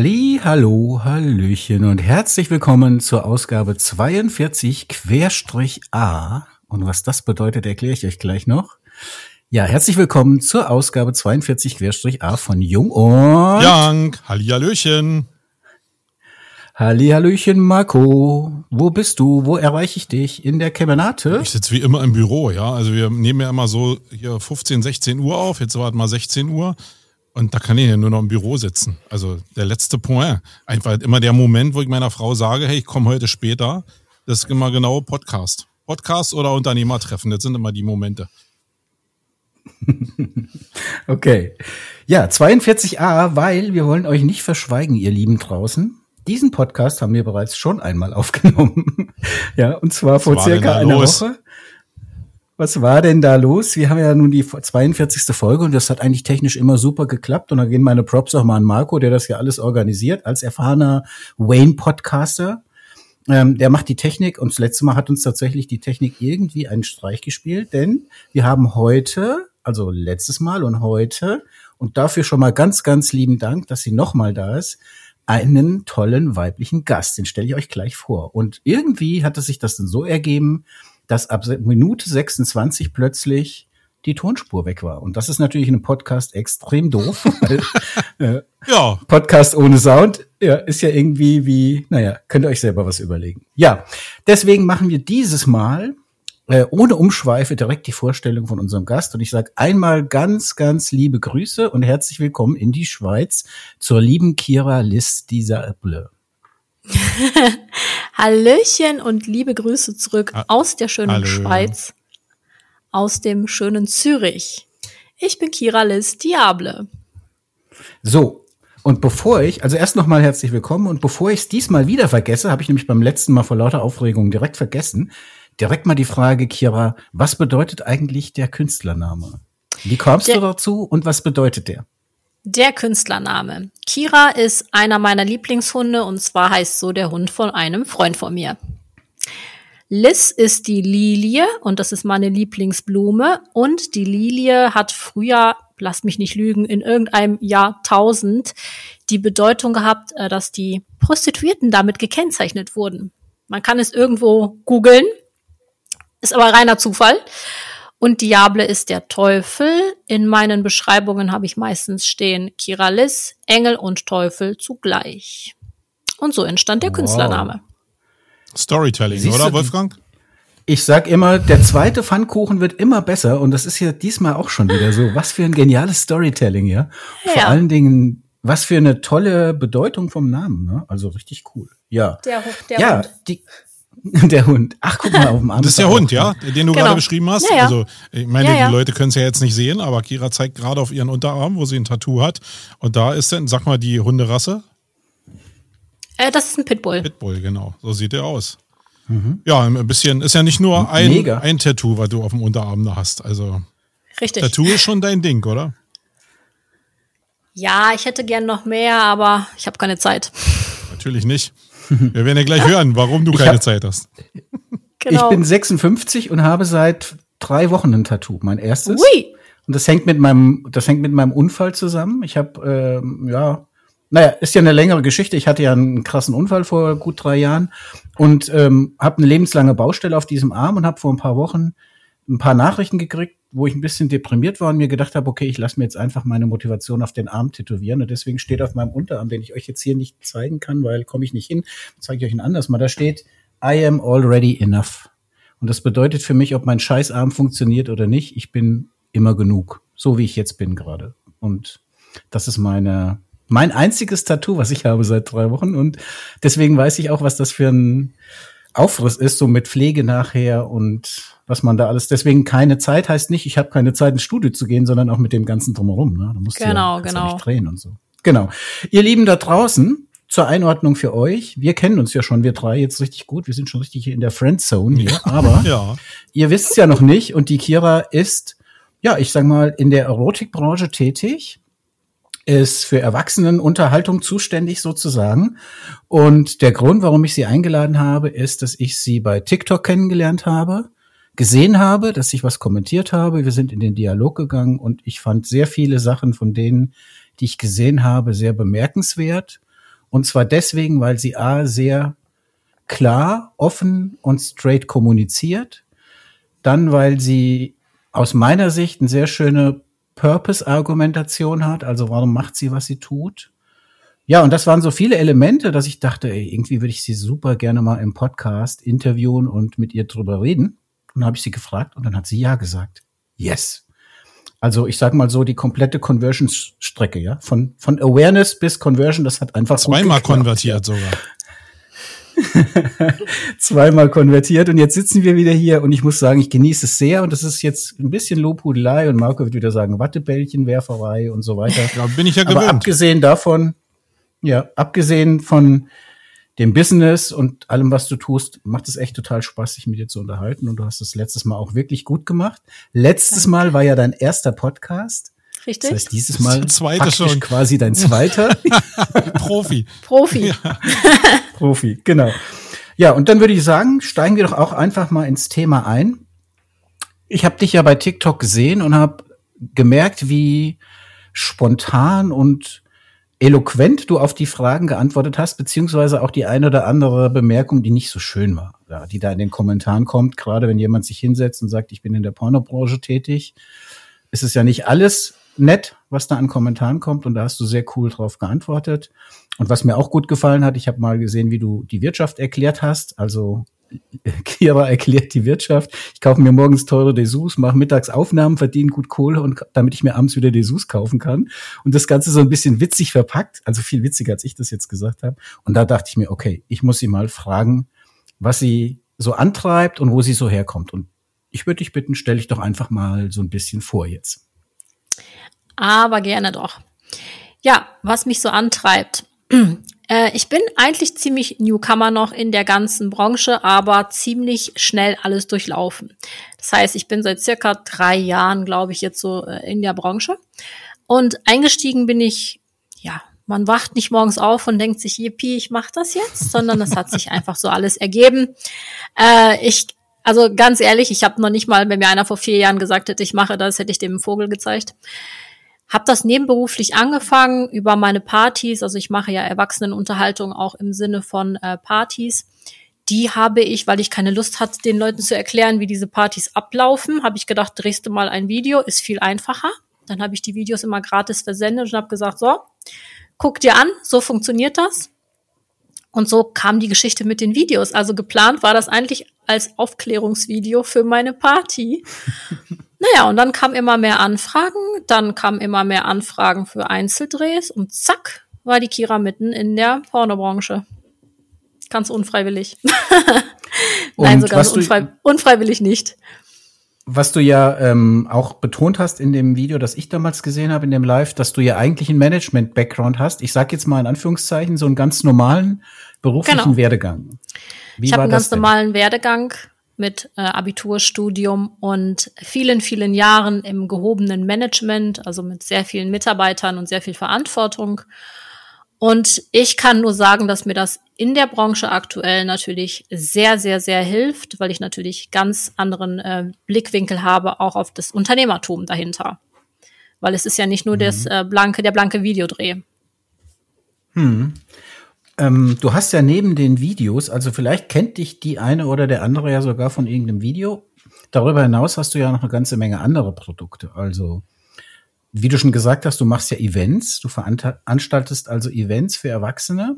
Halli, hallo, hallöchen und herzlich willkommen zur Ausgabe 42 Querstrich A. Und was das bedeutet, erkläre ich euch gleich noch. Ja, herzlich willkommen zur Ausgabe 42 Querstrich A von Jung und Young. Halli, hallöchen. Halli, hallöchen, Marco. Wo bist du? Wo erreiche ich dich? In der Kemenate? Ich sitze wie immer im Büro, ja. Also wir nehmen ja immer so hier 15, 16 Uhr auf. Jetzt war es mal 16 Uhr. Und da kann ich ja nur noch im Büro sitzen. Also der letzte Point. Einfach immer der Moment, wo ich meiner Frau sage, hey, ich komme heute später. Das ist immer genau Podcast. Podcast oder Unternehmertreffen. Das sind immer die Momente. okay. Ja, 42a, weil wir wollen euch nicht verschweigen, ihr Lieben draußen. Diesen Podcast haben wir bereits schon einmal aufgenommen. ja, und zwar Was vor circa einer los? Woche. Was war denn da los? Wir haben ja nun die 42. Folge und das hat eigentlich technisch immer super geklappt. Und da gehen meine Props auch mal an Marco, der das ja alles organisiert, als erfahrener Wayne-Podcaster. Ähm, der macht die Technik und das letzte Mal hat uns tatsächlich die Technik irgendwie einen Streich gespielt, denn wir haben heute, also letztes Mal und heute, und dafür schon mal ganz, ganz lieben Dank, dass sie nochmal da ist, einen tollen weiblichen Gast. Den stelle ich euch gleich vor. Und irgendwie hat es sich das dann so ergeben, dass ab Minute 26 plötzlich die Tonspur weg war. Und das ist natürlich in einem Podcast extrem doof. Weil, äh, ja. Podcast ohne Sound ja, ist ja irgendwie wie, naja, könnt ihr euch selber was überlegen. Ja, deswegen machen wir dieses Mal äh, ohne Umschweife direkt die Vorstellung von unserem Gast. Und ich sage einmal ganz, ganz liebe Grüße und herzlich willkommen in die Schweiz zur lieben Kira Liss dieser Bleu. Hallöchen und liebe Grüße zurück aus der schönen Hallo. Schweiz, aus dem schönen Zürich. Ich bin Kira Liz Diable. So, und bevor ich, also erst nochmal herzlich willkommen und bevor ich es diesmal wieder vergesse, habe ich nämlich beim letzten Mal vor lauter Aufregung direkt vergessen, direkt mal die Frage, Kira, was bedeutet eigentlich der Künstlername? Wie kommst der, du dazu und was bedeutet der? Der Künstlername. Kira ist einer meiner Lieblingshunde und zwar heißt so der Hund von einem Freund von mir. Liz ist die Lilie und das ist meine Lieblingsblume und die Lilie hat früher, lass mich nicht lügen, in irgendeinem Jahrtausend die Bedeutung gehabt, äh, dass die Prostituierten damit gekennzeichnet wurden. Man kann es irgendwo googeln, ist aber reiner Zufall. Und Diable ist der Teufel. In meinen Beschreibungen habe ich meistens stehen Kiralis, Engel und Teufel zugleich. Und so entstand der wow. Künstlername. Storytelling, Siehst oder Wolfgang? Ich sag immer, der zweite Pfannkuchen wird immer besser und das ist ja diesmal auch schon wieder so. Was für ein geniales Storytelling, ja. ja. Vor allen Dingen, was für eine tolle Bedeutung vom Namen, ne? Also richtig cool. Ja. Der, der ja, Hund. die Der Hund. Ach, guck mal auf dem Arm. Das ist der Hund, ja, den du genau. gerade beschrieben hast. Ja, ja. Also, ich meine, ja, die Leute können es ja jetzt nicht sehen, aber Kira zeigt gerade auf ihren Unterarm, wo sie ein Tattoo hat. Und da ist dann, sag mal, die Hunderasse. Äh, das ist ein Pitbull. Pitbull, genau. So sieht er aus. Mhm. Ja, ein bisschen, ist ja nicht nur ein, ein Tattoo, was du auf dem Unterarm da hast. Also. Richtig. Tattoo ist schon dein Ding, oder? Ja, ich hätte gern noch mehr, aber ich habe keine Zeit. Natürlich nicht. Wir werden ja gleich hören, warum du keine hab, Zeit hast. Genau. Ich bin 56 und habe seit drei Wochen ein Tattoo. Mein erstes. Ui. Und das hängt mit meinem, das hängt mit meinem Unfall zusammen. Ich habe, ähm, ja, naja, ist ja eine längere Geschichte. Ich hatte ja einen krassen Unfall vor gut drei Jahren und ähm, habe eine lebenslange Baustelle auf diesem Arm und habe vor ein paar Wochen ein paar Nachrichten gekriegt, wo ich ein bisschen deprimiert war und mir gedacht habe, okay, ich lasse mir jetzt einfach meine Motivation auf den Arm tätowieren. Und deswegen steht auf meinem Unterarm, den ich euch jetzt hier nicht zeigen kann, weil komme ich nicht hin, zeige ich euch ein anderes Mal. Da steht, I am already enough. Und das bedeutet für mich, ob mein Scheißarm funktioniert oder nicht, ich bin immer genug. So wie ich jetzt bin gerade. Und das ist meine, mein einziges Tattoo, was ich habe seit drei Wochen. Und deswegen weiß ich auch, was das für ein Aufriss ist, so mit Pflege nachher und was man da alles. Deswegen keine Zeit heißt nicht, ich habe keine Zeit ins Studio zu gehen, sondern auch mit dem ganzen drumherum. Ne? Da musst genau, du ja, genau. Nicht drehen und so. Genau. Ihr Lieben da draußen, zur Einordnung für euch. Wir kennen uns ja schon, wir drei jetzt richtig gut. Wir sind schon richtig hier in der Friendzone hier. Aber ja. ihr wisst es ja noch nicht. Und die Kira ist, ja, ich sag mal, in der Erotikbranche tätig ist für Erwachsenenunterhaltung zuständig sozusagen. Und der Grund, warum ich sie eingeladen habe, ist, dass ich sie bei TikTok kennengelernt habe, gesehen habe, dass ich was kommentiert habe. Wir sind in den Dialog gegangen und ich fand sehr viele Sachen von denen, die ich gesehen habe, sehr bemerkenswert. Und zwar deswegen, weil sie A sehr klar, offen und straight kommuniziert. Dann, weil sie aus meiner Sicht eine sehr schöne Purpose-Argumentation hat. Also warum macht sie, was sie tut? Ja, und das waren so viele Elemente, dass ich dachte, ey, irgendwie würde ich sie super gerne mal im Podcast interviewen und mit ihr drüber reden. Und dann habe ich sie gefragt und dann hat sie ja gesagt. Yes. Also ich sag mal so, die komplette Conversion-Strecke, ja. Von, von Awareness bis Conversion, das hat einfach zweimal konvertiert sogar. zweimal konvertiert und jetzt sitzen wir wieder hier und ich muss sagen, ich genieße es sehr und das ist jetzt ein bisschen Lobhudelei und Marco wird wieder sagen Wattebällchenwerferei und so weiter. Ja, bin ich ja gewöhnt. Aber abgesehen davon, ja, abgesehen von dem Business und allem, was du tust, macht es echt total Spaß, sich mit dir zu unterhalten. Und du hast es letztes Mal auch wirklich gut gemacht. Letztes Danke. Mal war ja dein erster Podcast. Richtig. Das heißt, dieses Mal Zweite schon. quasi dein zweiter. Profi. Profi. Ja. Profi, genau. Ja, und dann würde ich sagen, steigen wir doch auch einfach mal ins Thema ein. Ich habe dich ja bei TikTok gesehen und habe gemerkt, wie spontan und eloquent du auf die Fragen geantwortet hast, beziehungsweise auch die eine oder andere Bemerkung, die nicht so schön war, die da in den Kommentaren kommt, gerade wenn jemand sich hinsetzt und sagt, ich bin in der Pornobranche tätig, ist es ja nicht alles nett, was da an Kommentaren kommt. Und da hast du sehr cool drauf geantwortet. Und was mir auch gut gefallen hat, ich habe mal gesehen, wie du die Wirtschaft erklärt hast, also Kira erklärt die Wirtschaft. Ich kaufe mir morgens teure Dessous, mache mittags Aufnahmen, verdiene gut Kohle und damit ich mir abends wieder Dessous kaufen kann. Und das Ganze so ein bisschen witzig verpackt, also viel witziger, als ich das jetzt gesagt habe. Und da dachte ich mir, okay, ich muss sie mal fragen, was sie so antreibt und wo sie so herkommt. Und ich würde dich bitten, stell dich doch einfach mal so ein bisschen vor jetzt. Aber gerne doch. Ja, was mich so antreibt. Äh, ich bin eigentlich ziemlich Newcomer noch in der ganzen Branche, aber ziemlich schnell alles durchlaufen. Das heißt, ich bin seit circa drei Jahren, glaube ich, jetzt so äh, in der Branche. Und eingestiegen bin ich, ja, man wacht nicht morgens auf und denkt sich, yippie, ich mache das jetzt, sondern es hat sich einfach so alles ergeben. Äh, ich also ganz ehrlich, ich habe noch nicht mal, wenn mir einer vor vier Jahren gesagt hätte, ich mache das, hätte ich dem Vogel gezeigt. Hab das nebenberuflich angefangen über meine Partys. Also ich mache ja Erwachsenenunterhaltung auch im Sinne von äh, Partys. Die habe ich, weil ich keine Lust hatte, den Leuten zu erklären, wie diese Partys ablaufen, habe ich gedacht, drehst du mal ein Video, ist viel einfacher. Dann habe ich die Videos immer gratis versendet und habe gesagt, so, guck dir an, so funktioniert das. Und so kam die Geschichte mit den Videos. Also geplant war das eigentlich als Aufklärungsvideo für meine Party. Naja, und dann kamen immer mehr Anfragen, dann kamen immer mehr Anfragen für Einzeldrehs und zack, war die Kira mitten in der Pornobranche. Ganz unfreiwillig. Nein, sogar so unfrei unfreiwillig nicht. Was du ja ähm, auch betont hast in dem Video, das ich damals gesehen habe, in dem Live, dass du ja eigentlich einen Management-Background hast. Ich sage jetzt mal in Anführungszeichen so einen ganz normalen beruflichen genau. Werdegang. Wie ich habe einen ganz denn? normalen Werdegang mit äh, Abiturstudium und vielen, vielen Jahren im gehobenen Management, also mit sehr vielen Mitarbeitern und sehr viel Verantwortung. Und ich kann nur sagen, dass mir das in der Branche aktuell natürlich sehr, sehr, sehr hilft, weil ich natürlich ganz anderen äh, Blickwinkel habe, auch auf das Unternehmertum dahinter. Weil es ist ja nicht nur mhm. das äh, blanke, der blanke Videodreh. Hm. Ähm, du hast ja neben den Videos, also vielleicht kennt dich die eine oder der andere ja sogar von irgendeinem Video. Darüber hinaus hast du ja noch eine ganze Menge andere Produkte. Also, wie du schon gesagt hast, du machst ja Events, du veranstaltest also Events für Erwachsene.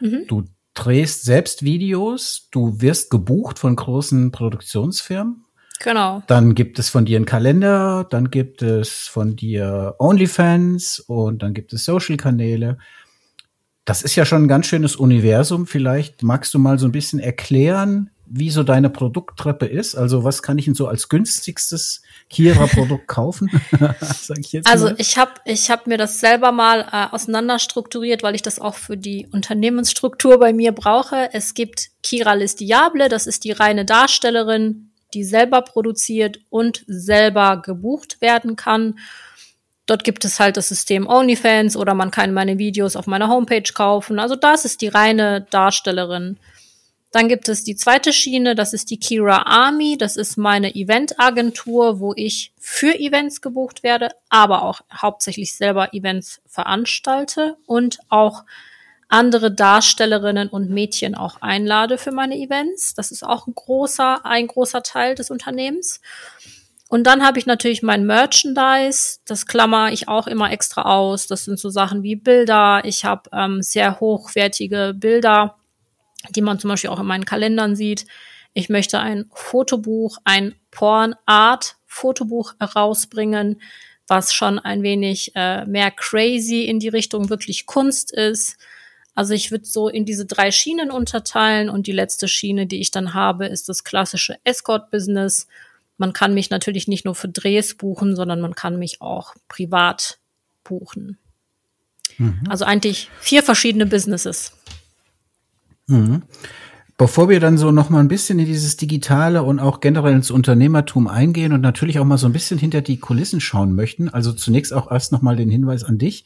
Mhm. Du drehst selbst Videos, du wirst gebucht von großen Produktionsfirmen. Genau. Dann gibt es von dir einen Kalender, dann gibt es von dir OnlyFans und dann gibt es Social-Kanäle. Das ist ja schon ein ganz schönes Universum. Vielleicht magst du mal so ein bisschen erklären, wie so deine Produkttreppe ist. Also was kann ich denn so als günstigstes Kira-Produkt kaufen? Ich also mal. ich habe ich hab mir das selber mal äh, auseinanderstrukturiert, weil ich das auch für die Unternehmensstruktur bei mir brauche. Es gibt Kira Listiable, das ist die reine Darstellerin, die selber produziert und selber gebucht werden kann. Dort gibt es halt das System OnlyFans oder man kann meine Videos auf meiner Homepage kaufen. Also das ist die reine Darstellerin. Dann gibt es die zweite Schiene, das ist die Kira Army. Das ist meine Eventagentur, wo ich für Events gebucht werde, aber auch hauptsächlich selber Events veranstalte und auch andere Darstellerinnen und Mädchen auch einlade für meine Events. Das ist auch ein großer, ein großer Teil des Unternehmens. Und dann habe ich natürlich mein Merchandise, das klammer ich auch immer extra aus. Das sind so Sachen wie Bilder. Ich habe ähm, sehr hochwertige Bilder, die man zum Beispiel auch in meinen Kalendern sieht. Ich möchte ein Fotobuch, ein Porn-Art-Fotobuch herausbringen, was schon ein wenig äh, mehr crazy in die Richtung wirklich Kunst ist. Also ich würde so in diese drei Schienen unterteilen und die letzte Schiene, die ich dann habe, ist das klassische Escort-Business. Man kann mich natürlich nicht nur für Drehs buchen, sondern man kann mich auch privat buchen. Mhm. Also eigentlich vier verschiedene Businesses. Mhm. Bevor wir dann so noch mal ein bisschen in dieses Digitale und auch generell ins Unternehmertum eingehen und natürlich auch mal so ein bisschen hinter die Kulissen schauen möchten, also zunächst auch erst noch mal den Hinweis an dich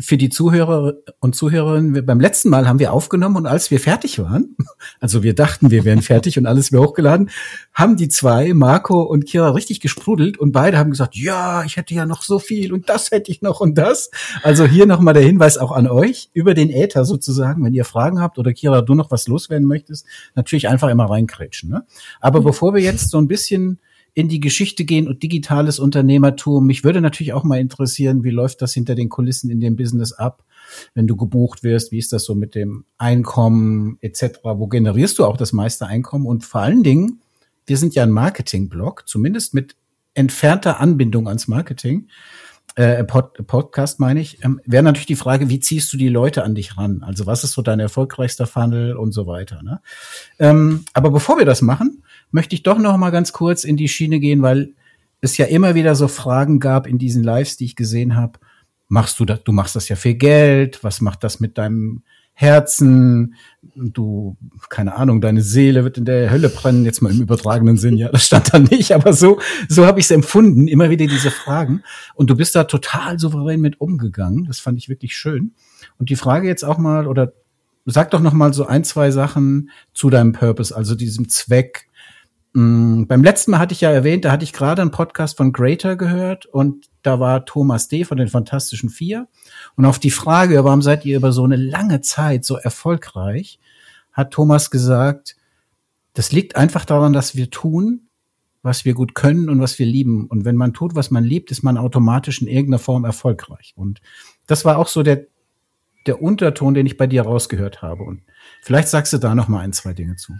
für die Zuhörer und Zuhörerinnen, beim letzten Mal haben wir aufgenommen und als wir fertig waren, also wir dachten, wir wären fertig und alles wäre hochgeladen, haben die zwei, Marco und Kira, richtig gesprudelt und beide haben gesagt, ja, ich hätte ja noch so viel und das hätte ich noch und das. Also hier nochmal der Hinweis auch an euch über den Äther sozusagen, wenn ihr Fragen habt oder Kira, du noch was loswerden möchtest, natürlich einfach immer reinkrätschen. Ne? Aber mhm. bevor wir jetzt so ein bisschen in die Geschichte gehen und digitales Unternehmertum. Mich würde natürlich auch mal interessieren, wie läuft das hinter den Kulissen in dem Business ab, wenn du gebucht wirst? Wie ist das so mit dem Einkommen etc.? Wo generierst du auch das meiste Einkommen? Und vor allen Dingen, wir sind ja ein Marketing-Blog, zumindest mit entfernter Anbindung ans Marketing. Äh, Pod, Podcast meine ich, ähm, wäre natürlich die Frage, wie ziehst du die Leute an dich ran? Also was ist so dein erfolgreichster Funnel und so weiter. Ne? Ähm, aber bevor wir das machen, möchte ich doch noch mal ganz kurz in die Schiene gehen, weil es ja immer wieder so Fragen gab in diesen Lives, die ich gesehen habe. Machst du das? Du machst das ja für Geld. Was macht das mit deinem Herzen? Du, keine Ahnung, deine Seele wird in der Hölle brennen. Jetzt mal im übertragenen Sinn. Ja, das stand da nicht, aber so, so habe ich es empfunden. Immer wieder diese Fragen. Und du bist da total souverän mit umgegangen. Das fand ich wirklich schön. Und die Frage jetzt auch mal oder sag doch noch mal so ein, zwei Sachen zu deinem Purpose, also diesem Zweck, beim letzten Mal hatte ich ja erwähnt, da hatte ich gerade einen Podcast von Greater gehört und da war Thomas D. von den Fantastischen Vier. Und auf die Frage, warum seid ihr über so eine lange Zeit so erfolgreich, hat Thomas gesagt, das liegt einfach daran, dass wir tun, was wir gut können und was wir lieben. Und wenn man tut, was man liebt, ist man automatisch in irgendeiner Form erfolgreich. Und das war auch so der, der Unterton, den ich bei dir rausgehört habe. Und vielleicht sagst du da noch mal ein, zwei Dinge zu.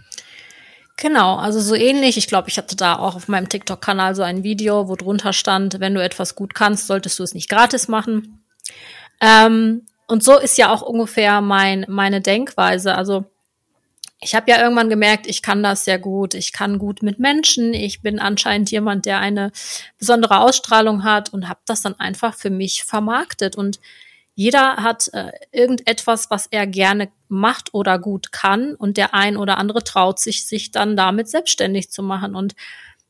Genau, also so ähnlich. Ich glaube, ich hatte da auch auf meinem TikTok-Kanal so ein Video, wo drunter stand, wenn du etwas gut kannst, solltest du es nicht gratis machen. Ähm, und so ist ja auch ungefähr mein, meine Denkweise. Also ich habe ja irgendwann gemerkt, ich kann das sehr gut. Ich kann gut mit Menschen. Ich bin anscheinend jemand, der eine besondere Ausstrahlung hat und habe das dann einfach für mich vermarktet. Und jeder hat äh, irgendetwas, was er gerne macht oder gut kann und der ein oder andere traut sich, sich dann damit selbstständig zu machen. Und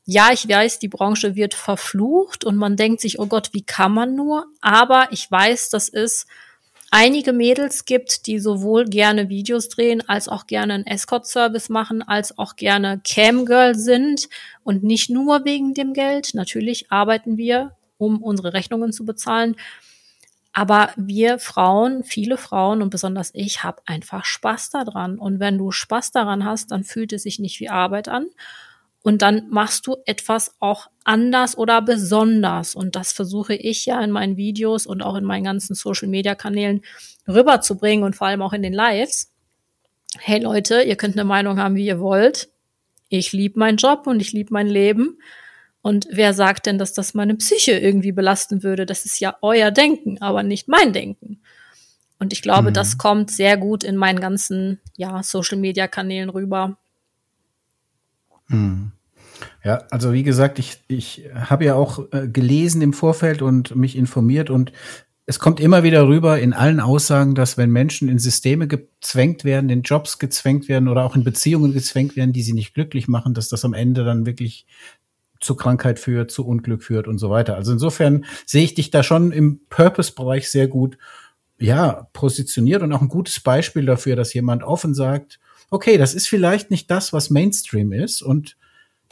ja, ich weiß, die Branche wird verflucht und man denkt sich, oh Gott, wie kann man nur? Aber ich weiß, dass es einige Mädels gibt, die sowohl gerne Videos drehen, als auch gerne einen Escort-Service machen, als auch gerne Camgirl sind und nicht nur wegen dem Geld. Natürlich arbeiten wir, um unsere Rechnungen zu bezahlen. Aber wir Frauen, viele Frauen und besonders ich, habe einfach Spaß daran. Und wenn du Spaß daran hast, dann fühlt es sich nicht wie Arbeit an. Und dann machst du etwas auch anders oder besonders. Und das versuche ich ja in meinen Videos und auch in meinen ganzen Social-Media-Kanälen rüberzubringen und vor allem auch in den Lives. Hey Leute, ihr könnt eine Meinung haben, wie ihr wollt. Ich liebe meinen Job und ich liebe mein Leben. Und wer sagt denn, dass das meine Psyche irgendwie belasten würde? Das ist ja euer Denken, aber nicht mein Denken. Und ich glaube, mhm. das kommt sehr gut in meinen ganzen ja, Social-Media-Kanälen rüber. Mhm. Ja, also wie gesagt, ich, ich habe ja auch äh, gelesen im Vorfeld und mich informiert und es kommt immer wieder rüber in allen Aussagen, dass wenn Menschen in Systeme gezwängt werden, in Jobs gezwängt werden oder auch in Beziehungen gezwängt werden, die sie nicht glücklich machen, dass das am Ende dann wirklich zu Krankheit führt, zu Unglück führt und so weiter. Also insofern sehe ich dich da schon im Purpose-Bereich sehr gut, ja, positioniert und auch ein gutes Beispiel dafür, dass jemand offen sagt, okay, das ist vielleicht nicht das, was Mainstream ist und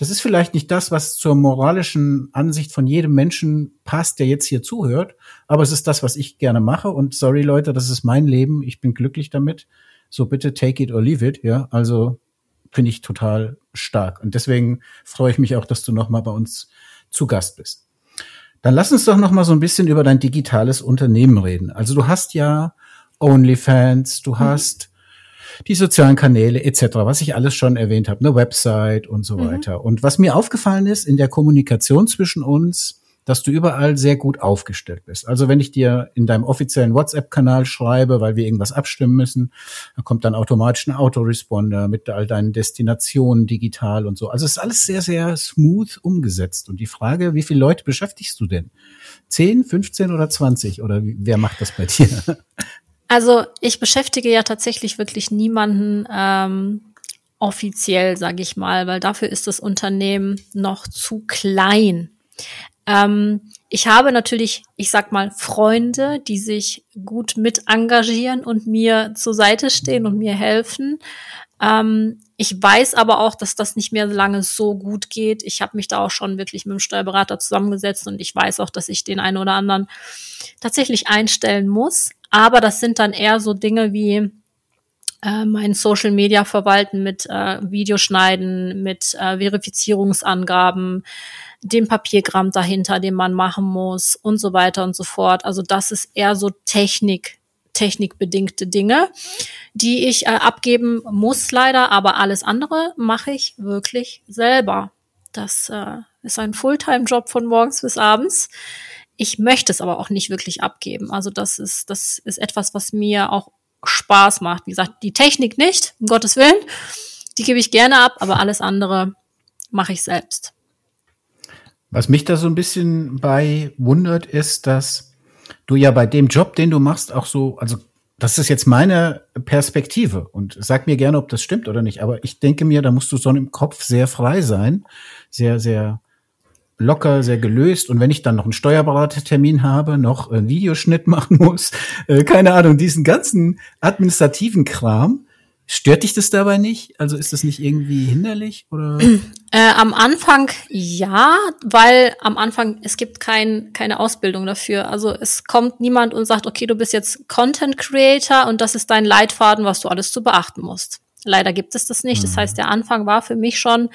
Das ist vielleicht nicht das, was zur moralischen Ansicht von jedem Menschen passt, der jetzt hier zuhört, aber es ist das, was ich gerne mache. Und sorry Leute, das ist mein Leben. Ich bin glücklich damit. So bitte take it or leave it. Ja, also finde ich total stark. Und deswegen freue ich mich auch, dass du nochmal bei uns zu Gast bist. Dann lass uns doch nochmal so ein bisschen über dein digitales Unternehmen reden. Also du hast ja OnlyFans, du mhm. hast die sozialen Kanäle etc., was ich alles schon erwähnt habe, eine Website und so mhm. weiter. Und was mir aufgefallen ist in der Kommunikation zwischen uns, dass du überall sehr gut aufgestellt bist. Also wenn ich dir in deinem offiziellen WhatsApp-Kanal schreibe, weil wir irgendwas abstimmen müssen, dann kommt dann automatisch ein Autoresponder mit all deinen Destinationen digital und so. Also es ist alles sehr, sehr smooth umgesetzt. Und die Frage, wie viele Leute beschäftigst du denn? 10, 15 oder 20? Oder wer macht das bei dir? Also ich beschäftige ja tatsächlich wirklich niemanden ähm, offiziell, sage ich mal, weil dafür ist das Unternehmen noch zu klein. Ähm, ich habe natürlich, ich sag mal, Freunde, die sich gut mit engagieren und mir zur Seite stehen und mir helfen. Ähm, ich weiß aber auch, dass das nicht mehr lange so gut geht. Ich habe mich da auch schon wirklich mit dem Steuerberater zusammengesetzt und ich weiß auch, dass ich den einen oder anderen tatsächlich einstellen muss. Aber das sind dann eher so Dinge wie äh, mein Social Media verwalten mit äh, Videoschneiden, mit äh, Verifizierungsangaben, dem Papiergramm dahinter, den man machen muss und so weiter und so fort. Also das ist eher so Technik, technikbedingte Dinge, die ich äh, abgeben muss leider, aber alles andere mache ich wirklich selber. Das äh, ist ein Fulltime-Job von morgens bis abends. Ich möchte es aber auch nicht wirklich abgeben. Also das ist, das ist etwas, was mir auch Spaß macht. Wie gesagt, die Technik nicht, um Gottes Willen. Die gebe ich gerne ab, aber alles andere mache ich selbst. Was mich da so ein bisschen bei wundert, ist, dass du ja bei dem Job, den du machst, auch so, also das ist jetzt meine Perspektive und sag mir gerne, ob das stimmt oder nicht, aber ich denke mir, da musst du so im Kopf sehr frei sein, sehr, sehr locker, sehr gelöst. Und wenn ich dann noch einen Steuerberatertermin habe, noch einen Videoschnitt machen muss, äh, keine Ahnung, diesen ganzen administrativen Kram, Stört dich das dabei nicht? Also ist das nicht irgendwie hinderlich oder? Äh, am Anfang ja, weil am Anfang es gibt kein, keine Ausbildung dafür. Also es kommt niemand und sagt, okay, du bist jetzt Content Creator und das ist dein Leitfaden, was du alles zu beachten musst. Leider gibt es das nicht. Mhm. Das heißt, der Anfang war für mich schon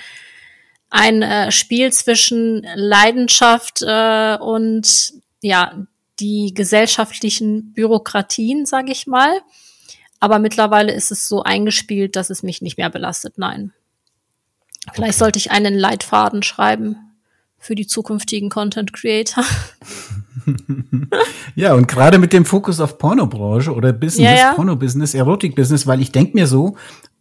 ein äh, Spiel zwischen Leidenschaft äh, und ja die gesellschaftlichen Bürokratien, sage ich mal. Aber mittlerweile ist es so eingespielt, dass es mich nicht mehr belastet. Nein. Vielleicht okay. sollte ich einen Leitfaden schreiben für die zukünftigen Content Creator. ja, und gerade mit dem Fokus auf Pornobranche oder Business, ja, ja. Porno-Business, Erotik-Business, weil ich denke mir so,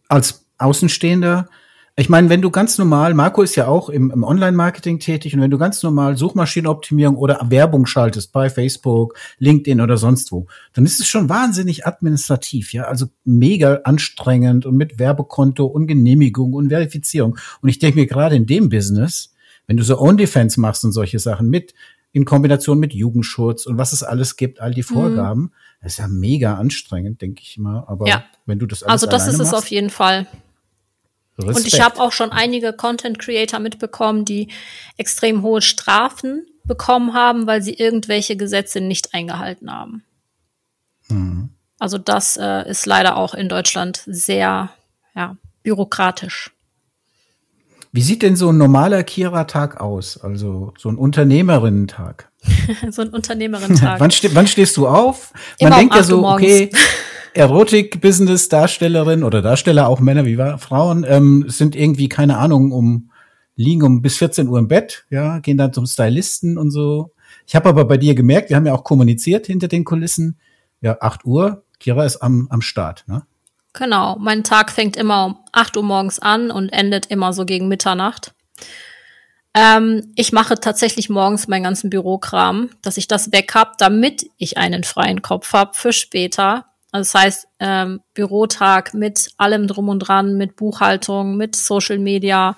als Außenstehender, ich meine, wenn du ganz normal, Marco ist ja auch im, im Online-Marketing tätig und wenn du ganz normal Suchmaschinenoptimierung oder Werbung schaltest bei Facebook, LinkedIn oder sonst wo, dann ist es schon wahnsinnig administrativ, ja, also mega anstrengend und mit Werbekonto und Genehmigung und Verifizierung. Und ich denke mir gerade in dem Business, wenn du so OnlyFans machst und solche Sachen mit, in Kombination mit Jugendschutz und was es alles gibt, all die mhm. Vorgaben, mhm. das ist ja mega anstrengend, denke ich mal. Aber ja. wenn du das alles Also das ist es auf jeden Fall. Respekt. Und ich habe auch schon einige Content Creator mitbekommen, die extrem hohe Strafen bekommen haben, weil sie irgendwelche Gesetze nicht eingehalten haben. Mhm. Also das äh, ist leider auch in Deutschland sehr ja, bürokratisch. Wie sieht denn so ein normaler Kira-Tag aus? Also so ein Unternehmerinnen-Tag? so ein Unternehmerinnen-Tag. wann, ste wann, stehst du auf? Man Immer denkt um ja so, okay, Erotik-Business-Darstellerin oder Darsteller, auch Männer wie Frauen, ähm, sind irgendwie, keine Ahnung, um liegen um bis 14 Uhr im Bett, ja, gehen dann zum Stylisten und so. Ich habe aber bei dir gemerkt, wir haben ja auch kommuniziert hinter den Kulissen, ja, 8 Uhr, Kira ist am, am Start, ne? Genau, mein Tag fängt immer um 8 Uhr morgens an und endet immer so gegen Mitternacht. Ähm, ich mache tatsächlich morgens meinen ganzen Bürokram, dass ich das weg hab, damit ich einen freien Kopf hab für später, also das heißt, ähm, Bürotag mit allem drum und dran, mit Buchhaltung, mit Social Media,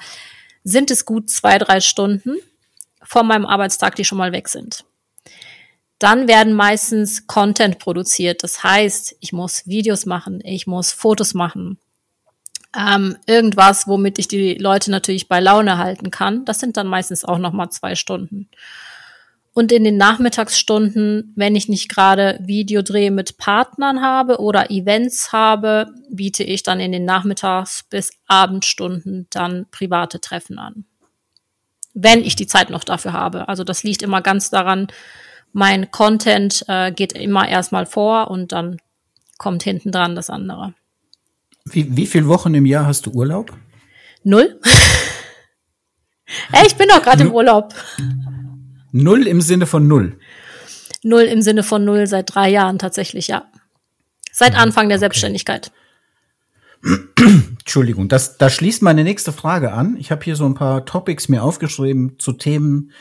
sind es gut zwei, drei Stunden von meinem Arbeitstag, die schon mal weg sind. Dann werden meistens Content produziert. Das heißt, ich muss Videos machen, ich muss Fotos machen. ähm, irgendwas, womit ich die Leute natürlich bei Laune halten kann. Das sind dann meistens auch noch mal zwei Stunden. Und in den Nachmittagsstunden, wenn ich nicht gerade Videodreh mit Partnern habe oder Events habe, biete ich dann in den Nachmittags- bis Abendstunden dann private Treffen an. Wenn ich die Zeit noch dafür habe. Also das liegt immer ganz daran, mein Content äh, geht immer erstmal vor und dann kommt hinten dran das andere. Wie, wie viele Wochen im Jahr hast du Urlaub? Null. hey, ich bin doch gerade im Urlaub. Null im Sinne von null. Null im Sinne von null seit drei Jahren tatsächlich, ja. Seit Anfang der okay. Selbstständigkeit. Entschuldigung, das, das schließt meine nächste Frage an. Ich habe hier so ein paar Topics mir aufgeschrieben zu Themen,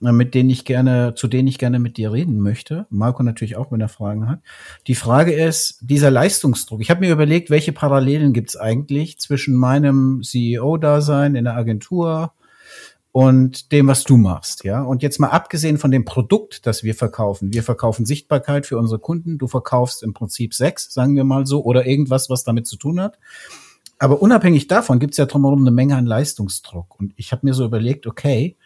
äh, mit denen ich gerne, zu denen ich gerne mit dir reden möchte. Marco natürlich auch, wenn er Fragen hat. Die Frage ist, dieser Leistungsdruck. Ich habe mir überlegt, welche Parallelen gibt es eigentlich zwischen meinem CEO-Dasein in der Agentur, und dem, was du machst, ja. Und jetzt mal abgesehen von dem Produkt, das wir verkaufen. Wir verkaufen Sichtbarkeit für unsere Kunden. Du verkaufst im Prinzip Sex, sagen wir mal so, oder irgendwas, was damit zu tun hat. Aber unabhängig davon gibt es ja drumherum eine Menge an Leistungsdruck. Und ich habe mir so überlegt, okay,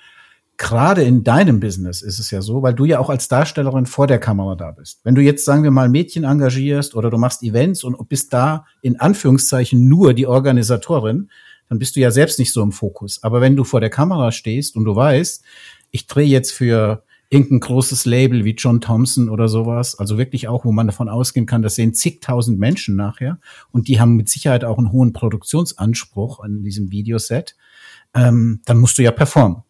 gerade in deinem Business ist es ja so, weil du ja auch als Darstellerin vor der Kamera da bist. Wenn du jetzt, sagen wir mal, Mädchen engagierst oder du machst Events und bist da in Anführungszeichen nur die Organisatorin, dann bist du ja selbst nicht so im Fokus. Aber wenn du vor der Kamera stehst und du weißt, ich drehe jetzt für irgendein großes Label wie John Thompson oder sowas, also wirklich auch, wo man davon ausgehen kann, das sehen zigtausend Menschen nachher und die haben mit Sicherheit auch einen hohen Produktionsanspruch an diesem Videoset, ähm, dann musst du ja performen.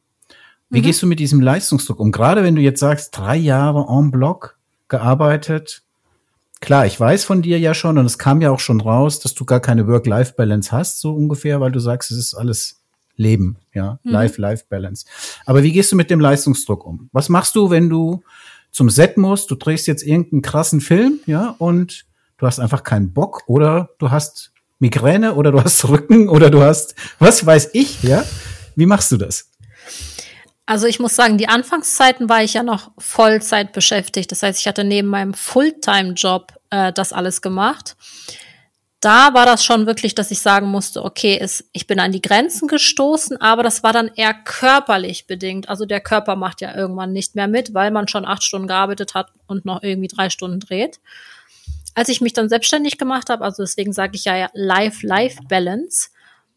Wie mhm. gehst du mit diesem Leistungsdruck um? Gerade wenn du jetzt sagst, drei Jahre en bloc gearbeitet, klar, ich weiß von dir ja schon und es kam ja auch schon raus, dass du gar keine Work-Life-Balance hast, so ungefähr, weil du sagst, es ist alles Leben, ja, mhm. Life-Life-Balance. Aber wie gehst du mit dem Leistungsdruck um? Was machst du, wenn du zum Set musst, du drehst jetzt irgendeinen krassen Film, ja, und du hast einfach keinen Bock oder du hast Migräne oder du hast Rücken oder du hast, was weiß ich, ja? Wie machst du das? Also ich muss sagen, die Anfangszeiten war ich ja noch Vollzeit beschäftigt. Das heißt, ich hatte neben meinem Fulltime-Job äh, das alles gemacht. Da war das schon wirklich, dass ich sagen musste, okay, es, ich bin an die Grenzen gestoßen, aber das war dann eher körperlich bedingt. Also der Körper macht ja irgendwann nicht mehr mit, weil man schon acht Stunden gearbeitet hat und noch irgendwie drei Stunden dreht. Als ich mich dann selbstständig gemacht habe, also deswegen sage ich ja Life-Life-Balance,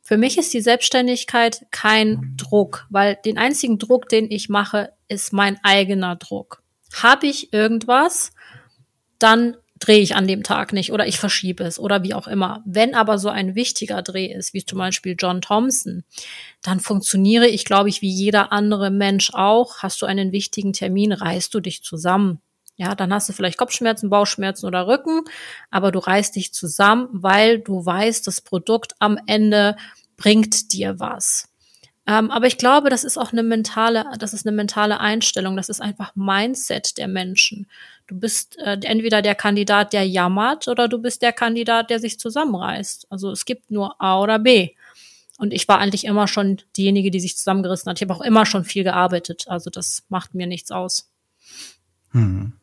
für mich ist die Selbstständigkeit kein Druck, weil den einzigen Druck, den ich mache, ist mein eigener Druck. Habe ich irgendwas, dann drehe ich an dem Tag nicht oder ich verschiebe es oder wie auch immer. Wenn aber so ein wichtiger Dreh ist, wie zum Beispiel John Thompson, dann funktioniere ich, glaube ich, wie jeder andere Mensch auch. Hast du einen wichtigen Termin, reißt du dich zusammen. Ja, dann hast du vielleicht Kopfschmerzen, Bauchschmerzen oder Rücken, aber du reißt dich zusammen, weil du weißt, das Produkt am Ende bringt dir was. Ähm, aber ich glaube, das ist auch eine mentale, das ist eine mentale Einstellung, das ist einfach Mindset der Menschen. Du bist äh, entweder der Kandidat, der jammert, oder du bist der Kandidat, der sich zusammenreißt. Also es gibt nur A oder B. Und ich war eigentlich immer schon diejenige, die sich zusammengerissen hat. Ich habe auch immer schon viel gearbeitet. Also das macht mir nichts aus. Hm.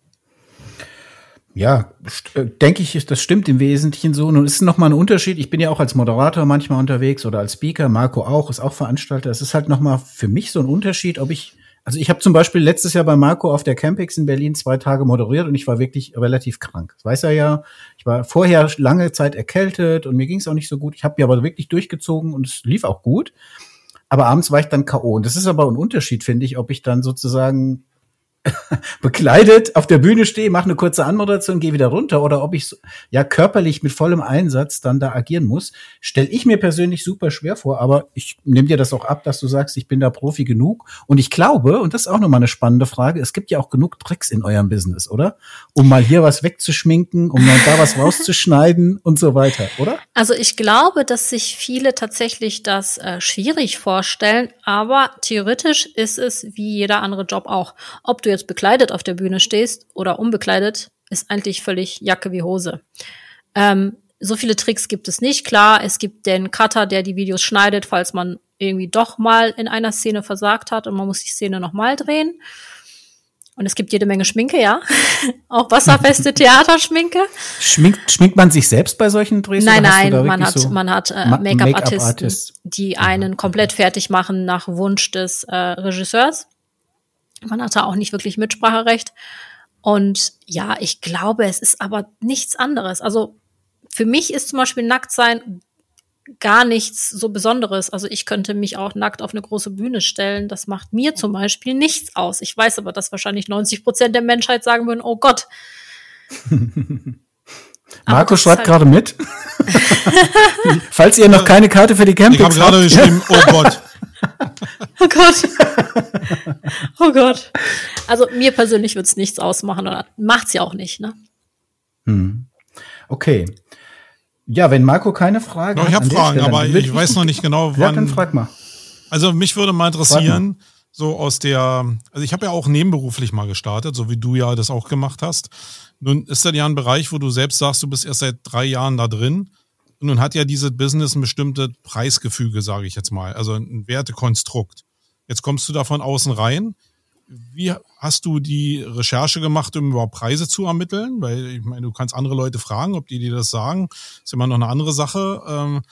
Ja, äh, denke ich, das stimmt im Wesentlichen so. Nun ist noch mal ein Unterschied. Ich bin ja auch als Moderator manchmal unterwegs oder als Speaker. Marco auch, ist auch Veranstalter. Es ist halt noch mal für mich so ein Unterschied, ob ich, also ich habe zum Beispiel letztes Jahr bei Marco auf der Campix in Berlin zwei Tage moderiert und ich war wirklich relativ krank. Das weiß er ja. Ich war vorher lange Zeit erkältet und mir ging es auch nicht so gut. Ich habe mir aber wirklich durchgezogen und es lief auch gut. Aber abends war ich dann K.O. Und das ist aber ein Unterschied, finde ich, ob ich dann sozusagen bekleidet auf der Bühne stehe, mache eine kurze Anmoderation, gehe wieder runter oder ob ich so, ja körperlich mit vollem Einsatz dann da agieren muss, stelle ich mir persönlich super schwer vor, aber ich nehme dir das auch ab, dass du sagst, ich bin da Profi genug und ich glaube, und das ist auch nochmal eine spannende Frage, es gibt ja auch genug Tricks in eurem Business, oder? Um mal hier was wegzuschminken, um mal da was rauszuschneiden und so weiter, oder? Also ich glaube, dass sich viele tatsächlich das äh, schwierig vorstellen, aber theoretisch ist es wie jeder andere Job auch. Ob du jetzt bekleidet auf der Bühne stehst oder unbekleidet, ist eigentlich völlig Jacke wie Hose. Ähm, so viele Tricks gibt es nicht. Klar, es gibt den Cutter, der die Videos schneidet, falls man irgendwie doch mal in einer Szene versagt hat und man muss die Szene nochmal drehen. Und es gibt jede Menge Schminke, ja. auch wasserfeste Theaterschminke. Schminkt, schminkt man sich selbst bei solchen Drehs? Nein, nein, man hat, so man hat äh, Make-up-Artisten, Make die einen komplett fertig machen nach Wunsch des äh, Regisseurs. Man hat da auch nicht wirklich Mitspracherecht. Und ja, ich glaube, es ist aber nichts anderes. Also für mich ist zum Beispiel Nacktsein gar nichts so Besonderes. Also ich könnte mich auch nackt auf eine große Bühne stellen. Das macht mir zum Beispiel nichts aus. Ich weiß aber, dass wahrscheinlich 90 Prozent der Menschheit sagen würden, oh Gott. Marco schreibt halt gerade mit. Falls ihr noch keine Karte für die Campings habt. Ich habe gerade geschrieben, oh Gott. oh Gott. Oh Gott. Also mir persönlich wird es nichts ausmachen oder macht's ja auch nicht, ne? Hm. Okay. Ja, wenn Marco keine Fragen hat. Ich habe Fragen, Stelle, aber ich weiß noch nicht genau, wann. Ja, dann frag mal. Also mich würde mal interessieren, so aus der, also ich habe ja auch nebenberuflich mal gestartet, so wie du ja das auch gemacht hast. Nun ist das ja ein Bereich, wo du selbst sagst, du bist erst seit drei Jahren da drin. Und nun hat ja dieses Business ein bestimmtes Preisgefüge, sage ich jetzt mal, also ein Wertekonstrukt. Jetzt kommst du da von außen rein wie hast du die Recherche gemacht, um überhaupt Preise zu ermitteln? Weil ich meine, du kannst andere Leute fragen, ob die dir das sagen. Das ist immer noch eine andere Sache. Ähm,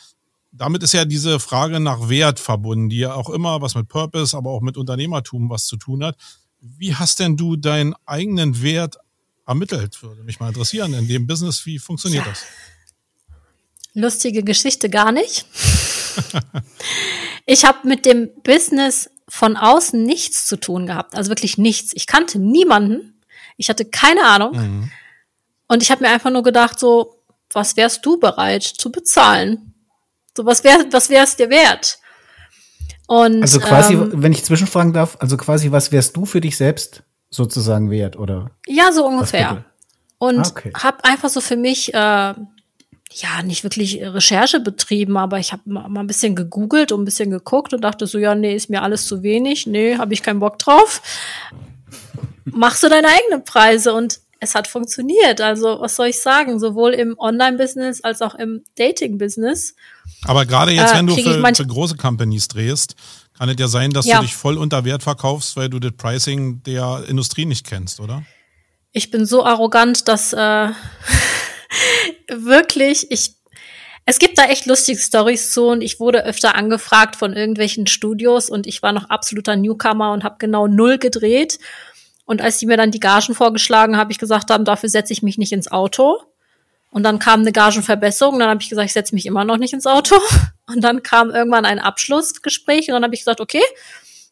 damit ist ja diese Frage nach Wert verbunden, die ja auch immer was mit Purpose, aber auch mit Unternehmertum was zu tun hat. Wie hast denn du deinen eigenen Wert ermittelt? Würde mich mal interessieren in dem Business. Wie funktioniert das? Lustige Geschichte gar nicht. ich habe mit dem Business von außen nichts zu tun gehabt. Also wirklich nichts. Ich kannte niemanden. Ich hatte keine Ahnung. Mhm. Und ich habe mir einfach nur gedacht, so, was wärst du bereit zu bezahlen? So, was wär, was wär's dir wert? Und, also quasi, ähm, wenn ich zwischenfragen darf, also quasi, was wärst du für dich selbst sozusagen wert, oder? Ja, so ungefähr. Und ah, okay. habe einfach so für mich äh, ja, nicht wirklich Recherche betrieben, aber ich habe mal ein bisschen gegoogelt und ein bisschen geguckt und dachte so, ja, nee, ist mir alles zu wenig, nee, habe ich keinen Bock drauf. Machst du deine eigenen Preise und es hat funktioniert. Also, was soll ich sagen? Sowohl im Online-Business als auch im Dating-Business. Aber gerade jetzt, äh, wenn du für, für, große Companies drehst, kann es ja sein, dass ja. du dich voll unter Wert verkaufst, weil du das Pricing der Industrie nicht kennst, oder? Ich bin so arrogant, dass äh, wirklich, ich, es gibt da echt lustige Stories zu und ich wurde öfter angefragt von irgendwelchen Studios und ich war noch absoluter Newcomer und habe genau null gedreht. Und als die mir dann die Gagen vorgeschlagen, habe ich gesagt haben, dafür setze ich mich nicht ins Auto. Und dann kam eine Gagenverbesserung. Dann habe ich gesagt, ich setze mich immer noch nicht ins Auto. Und dann kam irgendwann ein Abschlussgespräch und dann habe ich gesagt, okay,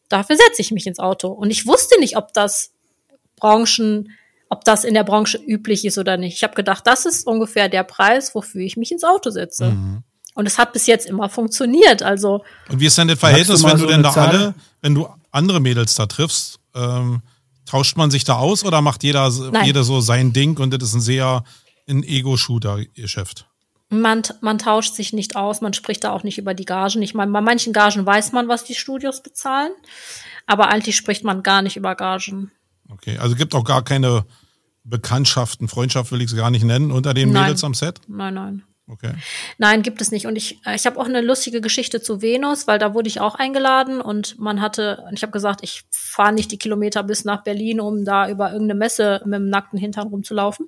dafür setze ich mich ins Auto. Und ich wusste nicht, ob das Branchen ob das in der Branche üblich ist oder nicht. Ich habe gedacht, das ist ungefähr der Preis, wofür ich mich ins Auto setze. Mhm. Und es hat bis jetzt immer funktioniert. Also und wie ist denn das Verhältnis, du wenn du denn da Zahl? alle, wenn du andere Mädels da triffst, ähm, tauscht man sich da aus oder macht jeder, jeder so sein Ding und das ist ein sehr ein Ego-Shooter-Geschäft? Man, man tauscht sich nicht aus, man spricht da auch nicht über die Gagen. Ich meine, bei manchen Gagen weiß man, was die Studios bezahlen, aber eigentlich spricht man gar nicht über Gagen. Okay, also gibt auch gar keine Bekanntschaften, Freundschaft will ich es gar nicht nennen, unter den nein. Mädels am Set? Nein, nein. Okay. Nein, gibt es nicht. Und ich, äh, ich habe auch eine lustige Geschichte zu Venus, weil da wurde ich auch eingeladen und man hatte, ich habe gesagt, ich fahre nicht die Kilometer bis nach Berlin, um da über irgendeine Messe mit dem nackten Hintern rumzulaufen.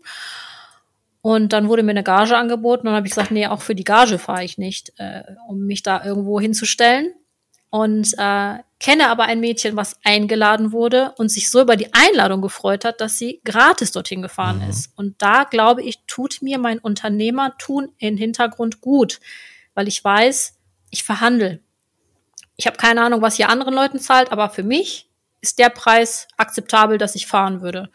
Und dann wurde mir eine Gage angeboten und habe ich gesagt, nee, auch für die Gage fahre ich nicht, äh, um mich da irgendwo hinzustellen und äh, kenne aber ein Mädchen, was eingeladen wurde und sich so über die Einladung gefreut hat, dass sie gratis dorthin gefahren mhm. ist. Und da glaube ich, tut mir mein Unternehmertun im Hintergrund gut, weil ich weiß, ich verhandle. Ich habe keine Ahnung, was ihr anderen Leuten zahlt, aber für mich ist der Preis akzeptabel, dass ich fahren würde.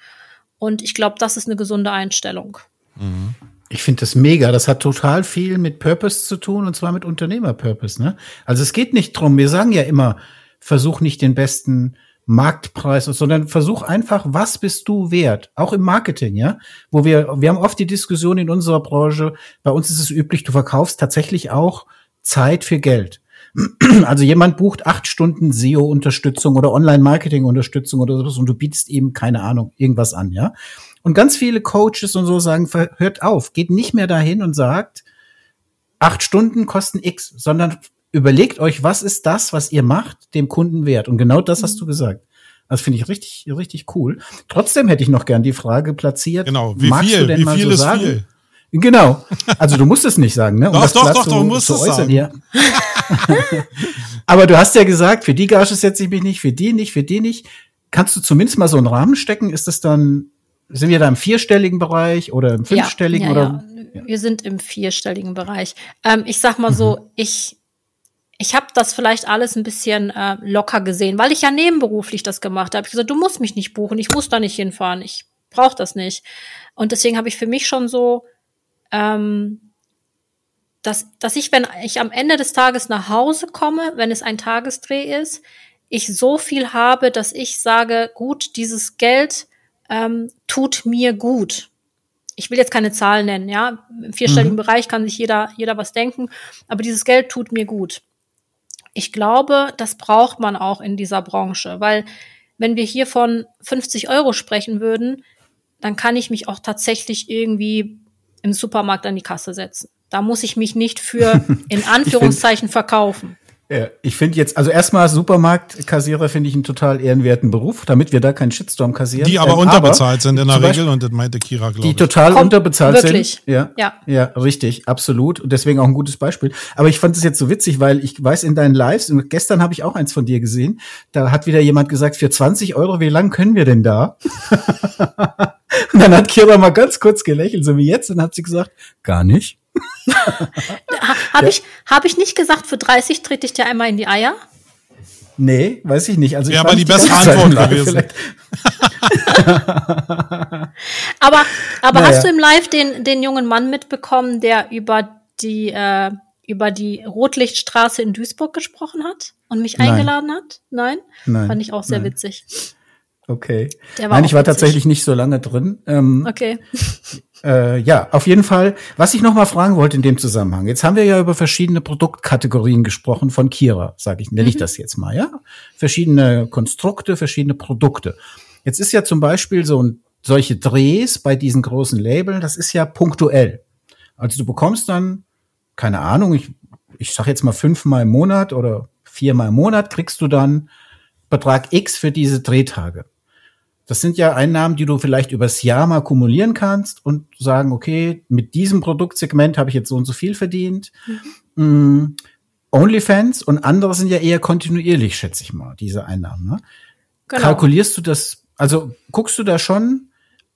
Und ich glaube, das ist eine gesunde Einstellung. Mhm. Ich finde das mega. Das hat total viel mit Purpose zu tun und zwar mit Unternehmer-Purpose. Ne? Also es geht nicht drum. Wir sagen ja immer, versuch nicht den besten Marktpreis, sondern versuch einfach, was bist du wert? Auch im Marketing, ja? Wo wir, wir haben oft die Diskussion in unserer Branche, bei uns ist es üblich, du verkaufst tatsächlich auch Zeit für Geld. Also jemand bucht acht Stunden SEO-Unterstützung oder Online-Marketing-Unterstützung oder sowas und du bietest ihm, keine Ahnung, irgendwas an, ja? Und ganz viele Coaches und so sagen, hört auf, geht nicht mehr dahin und sagt, acht Stunden kosten X, sondern überlegt euch, was ist das, was ihr macht, dem Kunden wert. Und genau das hast du mhm. gesagt. Das finde ich richtig, richtig cool. Trotzdem hätte ich noch gern die Frage platziert. Genau, wie Magst viel, wie viel so ist sagen? viel? Genau. Also du musst es nicht sagen, ne? Um doch, doch, doch, du musst es sagen. Ja. Aber du hast ja gesagt, für die Gage setze ich mich nicht, für die nicht, für die nicht. Kannst du zumindest mal so einen Rahmen stecken? Ist das dann, sind wir da im vierstelligen Bereich oder im fünfstelligen ja, ja, oder? Ja. Wir sind im vierstelligen Bereich. Ähm, ich sag mal so, mhm. ich ich habe das vielleicht alles ein bisschen äh, locker gesehen, weil ich ja nebenberuflich das gemacht habe. Ich gesagt, du musst mich nicht buchen, ich muss da nicht hinfahren, ich brauche das nicht. Und deswegen habe ich für mich schon so, ähm, dass, dass ich, wenn ich am Ende des Tages nach Hause komme, wenn es ein Tagesdreh ist, ich so viel habe, dass ich sage, gut, dieses Geld ähm, tut mir gut. Ich will jetzt keine Zahlen nennen, ja. Im vierstelligen mhm. Bereich kann sich jeder, jeder was denken, aber dieses Geld tut mir gut ich glaube, das braucht man auch in dieser Branche, weil wenn wir hier von 50 Euro sprechen würden, dann kann ich mich auch tatsächlich irgendwie im Supermarkt an die Kasse setzen. Da muss ich mich nicht für in Anführungszeichen verkaufen. Ja, ich finde jetzt, also erstmal Supermarktkassierer finde ich einen total ehrenwerten Beruf, damit wir da keinen Shitstorm kassieren. Die aber ähm, unterbezahlt aber, sind in der Regel und das meinte Kira, glaube ich. Die total Kommt, unterbezahlt wirklich. sind. Ja, ja. Ja, richtig, absolut. Und deswegen auch ein gutes Beispiel. Aber ich fand es jetzt so witzig, weil ich weiß in deinen Lives, und gestern habe ich auch eins von dir gesehen, da hat wieder jemand gesagt, für 20 Euro, wie lang können wir denn da? und dann hat Kira mal ganz kurz gelächelt, so wie jetzt, und hat sie gesagt, gar nicht. Habe ja. ich, hab ich nicht gesagt, für 30 trete ich dir einmal in die Eier? Nee, weiß ich nicht. Also ja, aber die bessere Antwort gewesen. aber aber naja. hast du im Live den, den jungen Mann mitbekommen, der über die, äh, über die Rotlichtstraße in Duisburg gesprochen hat und mich Nein. eingeladen hat? Nein? Nein. Fand ich auch sehr Nein. witzig. Okay. Nein, ich war witzig. tatsächlich nicht so lange drin. Ähm, okay. Äh, ja, auf jeden Fall. Was ich noch mal fragen wollte in dem Zusammenhang. Jetzt haben wir ja über verschiedene Produktkategorien gesprochen von Kira, sage ich, nenne ich mhm. das jetzt mal, ja? Verschiedene Konstrukte, verschiedene Produkte. Jetzt ist ja zum Beispiel so ein, solche Drehs bei diesen großen Labeln, das ist ja punktuell. Also du bekommst dann, keine Ahnung, ich, ich sag jetzt mal fünfmal im Monat oder viermal im Monat kriegst du dann Betrag X für diese Drehtage. Das sind ja Einnahmen, die du vielleicht übers Jahr mal kumulieren kannst und sagen, okay, mit diesem Produktsegment habe ich jetzt so und so viel verdient. Mhm. Mm, OnlyFans und andere sind ja eher kontinuierlich, schätze ich mal, diese Einnahmen. Ne? Genau. Kalkulierst du das, also guckst du da schon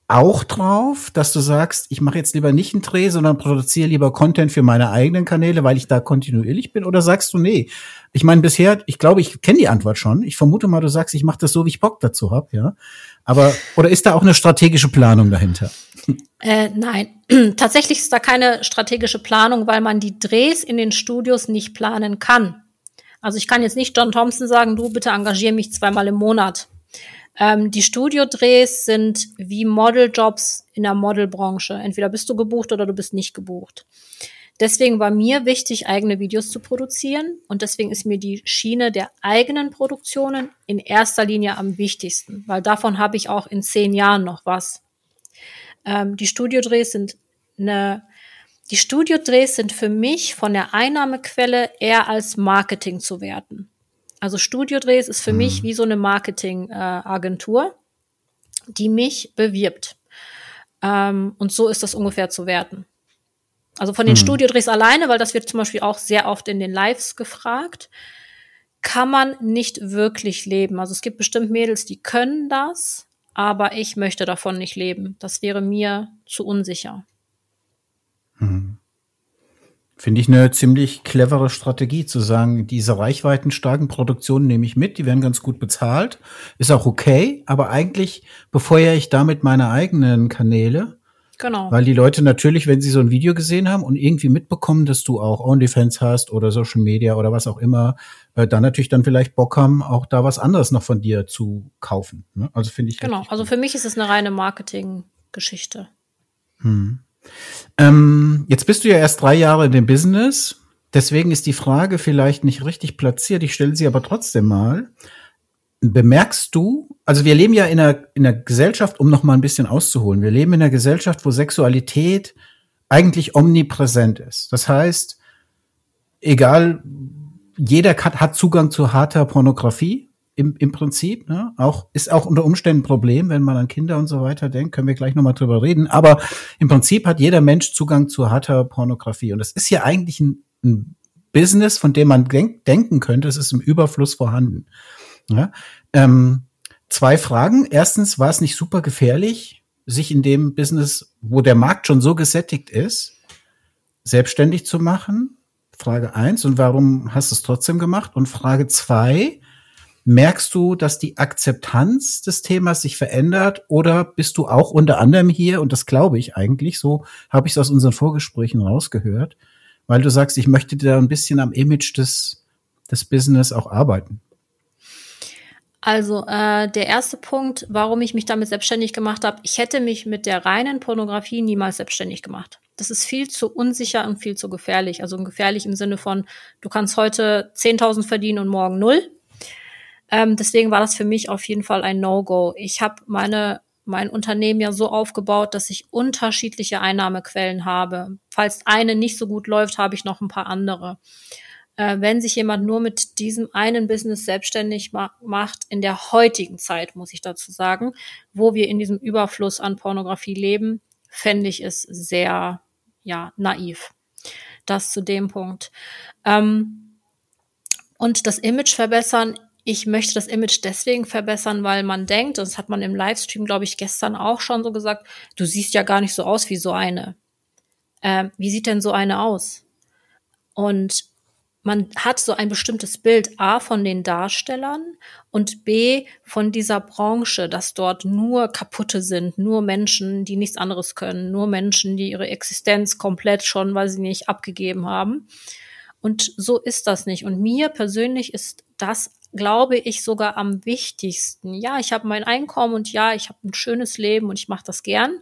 auch drauf, dass du sagst, ich mache jetzt lieber nicht einen Dreh, sondern produziere lieber Content für meine eigenen Kanäle, weil ich da kontinuierlich bin? Oder sagst du, nee, ich meine bisher, ich glaube, ich kenne die Antwort schon. Ich vermute mal, du sagst, ich mache das so, wie ich Bock dazu habe, ja. Aber oder ist da auch eine strategische Planung dahinter? Äh, nein, tatsächlich ist da keine strategische Planung, weil man die Drehs in den Studios nicht planen kann. Also ich kann jetzt nicht John Thompson sagen, du bitte engagier mich zweimal im Monat. Ähm, die Studiodrehs sind wie Modeljobs in der Modelbranche. Entweder bist du gebucht oder du bist nicht gebucht. Deswegen war mir wichtig, eigene Videos zu produzieren und deswegen ist mir die Schiene der eigenen Produktionen in erster Linie am wichtigsten, weil davon habe ich auch in zehn Jahren noch was. Ähm, die Studiodrehs sind eine, die Studiodrehs sind für mich von der Einnahmequelle eher als Marketing zu werten. Also Studiodrehs ist für mhm. mich wie so eine Marketingagentur, äh, die mich bewirbt. Ähm, und so ist das ungefähr zu werten. Also von den mhm. Studiodrehs alleine, weil das wird zum Beispiel auch sehr oft in den Lives gefragt, kann man nicht wirklich leben. Also es gibt bestimmt Mädels, die können das, aber ich möchte davon nicht leben. Das wäre mir zu unsicher. Mhm. Finde ich eine ziemlich clevere Strategie zu sagen, diese reichweitenstarken Produktionen nehme ich mit, die werden ganz gut bezahlt, ist auch okay, aber eigentlich befeuere ich damit meine eigenen Kanäle. Genau. Weil die Leute natürlich, wenn sie so ein Video gesehen haben und irgendwie mitbekommen, dass du auch OnlyFans hast oder Social Media oder was auch immer, äh, dann natürlich dann vielleicht Bock haben, auch da was anderes noch von dir zu kaufen. Ne? Also finde ich. Genau, also für mich ist es eine reine Marketing-Geschichte. Hm. Ähm, jetzt bist du ja erst drei Jahre in dem Business. Deswegen ist die Frage vielleicht nicht richtig platziert. Ich stelle sie aber trotzdem mal. Bemerkst du, also wir leben ja in einer, in einer Gesellschaft, um noch mal ein bisschen auszuholen. Wir leben in einer Gesellschaft, wo Sexualität eigentlich omnipräsent ist. Das heißt, egal, jeder hat Zugang zu harter Pornografie. Im, im Prinzip, ne? Auch, ist auch unter Umständen ein Problem, wenn man an Kinder und so weiter denkt, können wir gleich nochmal drüber reden. Aber im Prinzip hat jeder Mensch Zugang zu harter Pornografie. Und das ist ja eigentlich ein, ein Business, von dem man denk, denken könnte, es ist im Überfluss vorhanden. Ja? Ähm, zwei Fragen. Erstens, war es nicht super gefährlich, sich in dem Business, wo der Markt schon so gesättigt ist, selbstständig zu machen? Frage eins. Und warum hast du es trotzdem gemacht? Und Frage zwei, merkst du, dass die Akzeptanz des Themas sich verändert oder bist du auch unter anderem hier, und das glaube ich eigentlich, so habe ich es aus unseren Vorgesprächen rausgehört, weil du sagst, ich möchte da ein bisschen am Image des, des Business auch arbeiten. Also äh, der erste Punkt, warum ich mich damit selbstständig gemacht habe, ich hätte mich mit der reinen Pornografie niemals selbstständig gemacht. Das ist viel zu unsicher und viel zu gefährlich. Also gefährlich im Sinne von, du kannst heute 10.000 verdienen und morgen null. Ähm, deswegen war das für mich auf jeden Fall ein No-Go. Ich habe meine mein Unternehmen ja so aufgebaut, dass ich unterschiedliche Einnahmequellen habe. Falls eine nicht so gut läuft, habe ich noch ein paar andere äh, wenn sich jemand nur mit diesem einen Business selbstständig ma macht, in der heutigen Zeit, muss ich dazu sagen, wo wir in diesem Überfluss an Pornografie leben, fände ich es sehr, ja, naiv. Das zu dem Punkt. Ähm, und das Image verbessern. Ich möchte das Image deswegen verbessern, weil man denkt, das hat man im Livestream, glaube ich, gestern auch schon so gesagt, du siehst ja gar nicht so aus wie so eine. Ähm, wie sieht denn so eine aus? Und man hat so ein bestimmtes Bild A von den Darstellern und B von dieser Branche, dass dort nur kaputte sind, nur Menschen, die nichts anderes können, nur Menschen, die ihre Existenz komplett schon, weil sie nicht abgegeben haben. Und so ist das nicht. Und mir persönlich ist das, glaube ich, sogar am wichtigsten. Ja, ich habe mein Einkommen und ja, ich habe ein schönes Leben und ich mache das gern.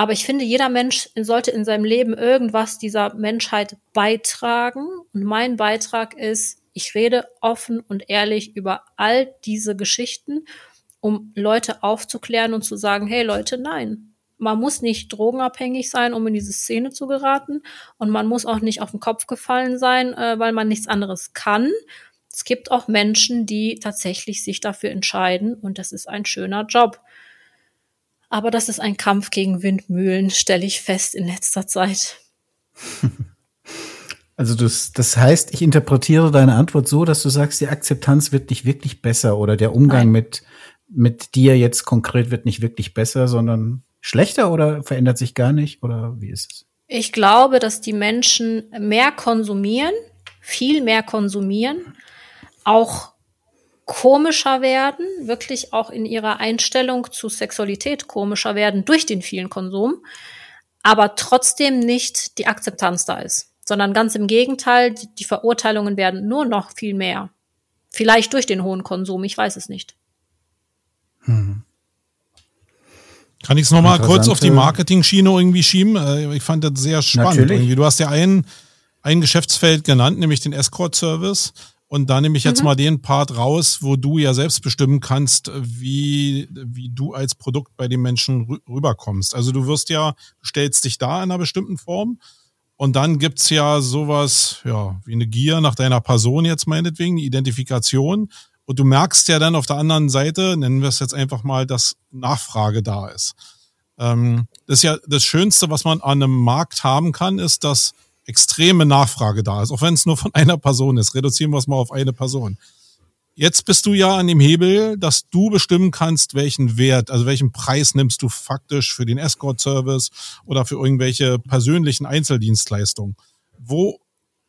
Aber ich finde, jeder Mensch sollte in seinem Leben irgendwas dieser Menschheit beitragen. Und mein Beitrag ist, ich rede offen und ehrlich über all diese Geschichten, um Leute aufzuklären und zu sagen, hey Leute, nein. Man muss nicht drogenabhängig sein, um in diese Szene zu geraten. Und man muss auch nicht auf den Kopf gefallen sein, äh, weil man nichts anderes kann. Es gibt auch Menschen, die tatsächlich sich dafür entscheiden. Und das ist ein schöner Job. Aber das ist ein Kampf gegen Windmühlen, stelle ich fest in letzter Zeit. Also das, das heißt, ich interpretiere deine Antwort so, dass du sagst, die Akzeptanz wird nicht wirklich besser oder der Umgang mit, mit dir jetzt konkret wird nicht wirklich besser, sondern schlechter oder verändert sich gar nicht oder wie ist es? Ich glaube, dass die Menschen mehr konsumieren, viel mehr konsumieren, auch komischer werden, wirklich auch in ihrer Einstellung zu Sexualität komischer werden durch den vielen Konsum, aber trotzdem nicht die Akzeptanz da ist, sondern ganz im Gegenteil, die, die Verurteilungen werden nur noch viel mehr. Vielleicht durch den hohen Konsum, ich weiß es nicht. Hm. Kann ich es nochmal kurz auf die Marketing-Schiene irgendwie schieben? Äh, ich fand das sehr spannend. Irgendwie. Du hast ja ein, ein Geschäftsfeld genannt, nämlich den Escort-Service. Und da nehme ich jetzt mhm. mal den Part raus, wo du ja selbst bestimmen kannst, wie, wie du als Produkt bei den Menschen rüberkommst. Also du wirst ja, du stellst dich da in einer bestimmten Form. Und dann gibt's ja sowas, ja, wie eine Gier nach deiner Person jetzt meinetwegen, eine Identifikation. Und du merkst ja dann auf der anderen Seite, nennen wir es jetzt einfach mal, dass Nachfrage da ist. Ähm, das ist ja das Schönste, was man an einem Markt haben kann, ist, dass extreme Nachfrage da ist, auch wenn es nur von einer Person ist. Reduzieren wir es mal auf eine Person. Jetzt bist du ja an dem Hebel, dass du bestimmen kannst, welchen Wert, also welchen Preis nimmst du faktisch für den Escort-Service oder für irgendwelche persönlichen Einzeldienstleistungen. Wo,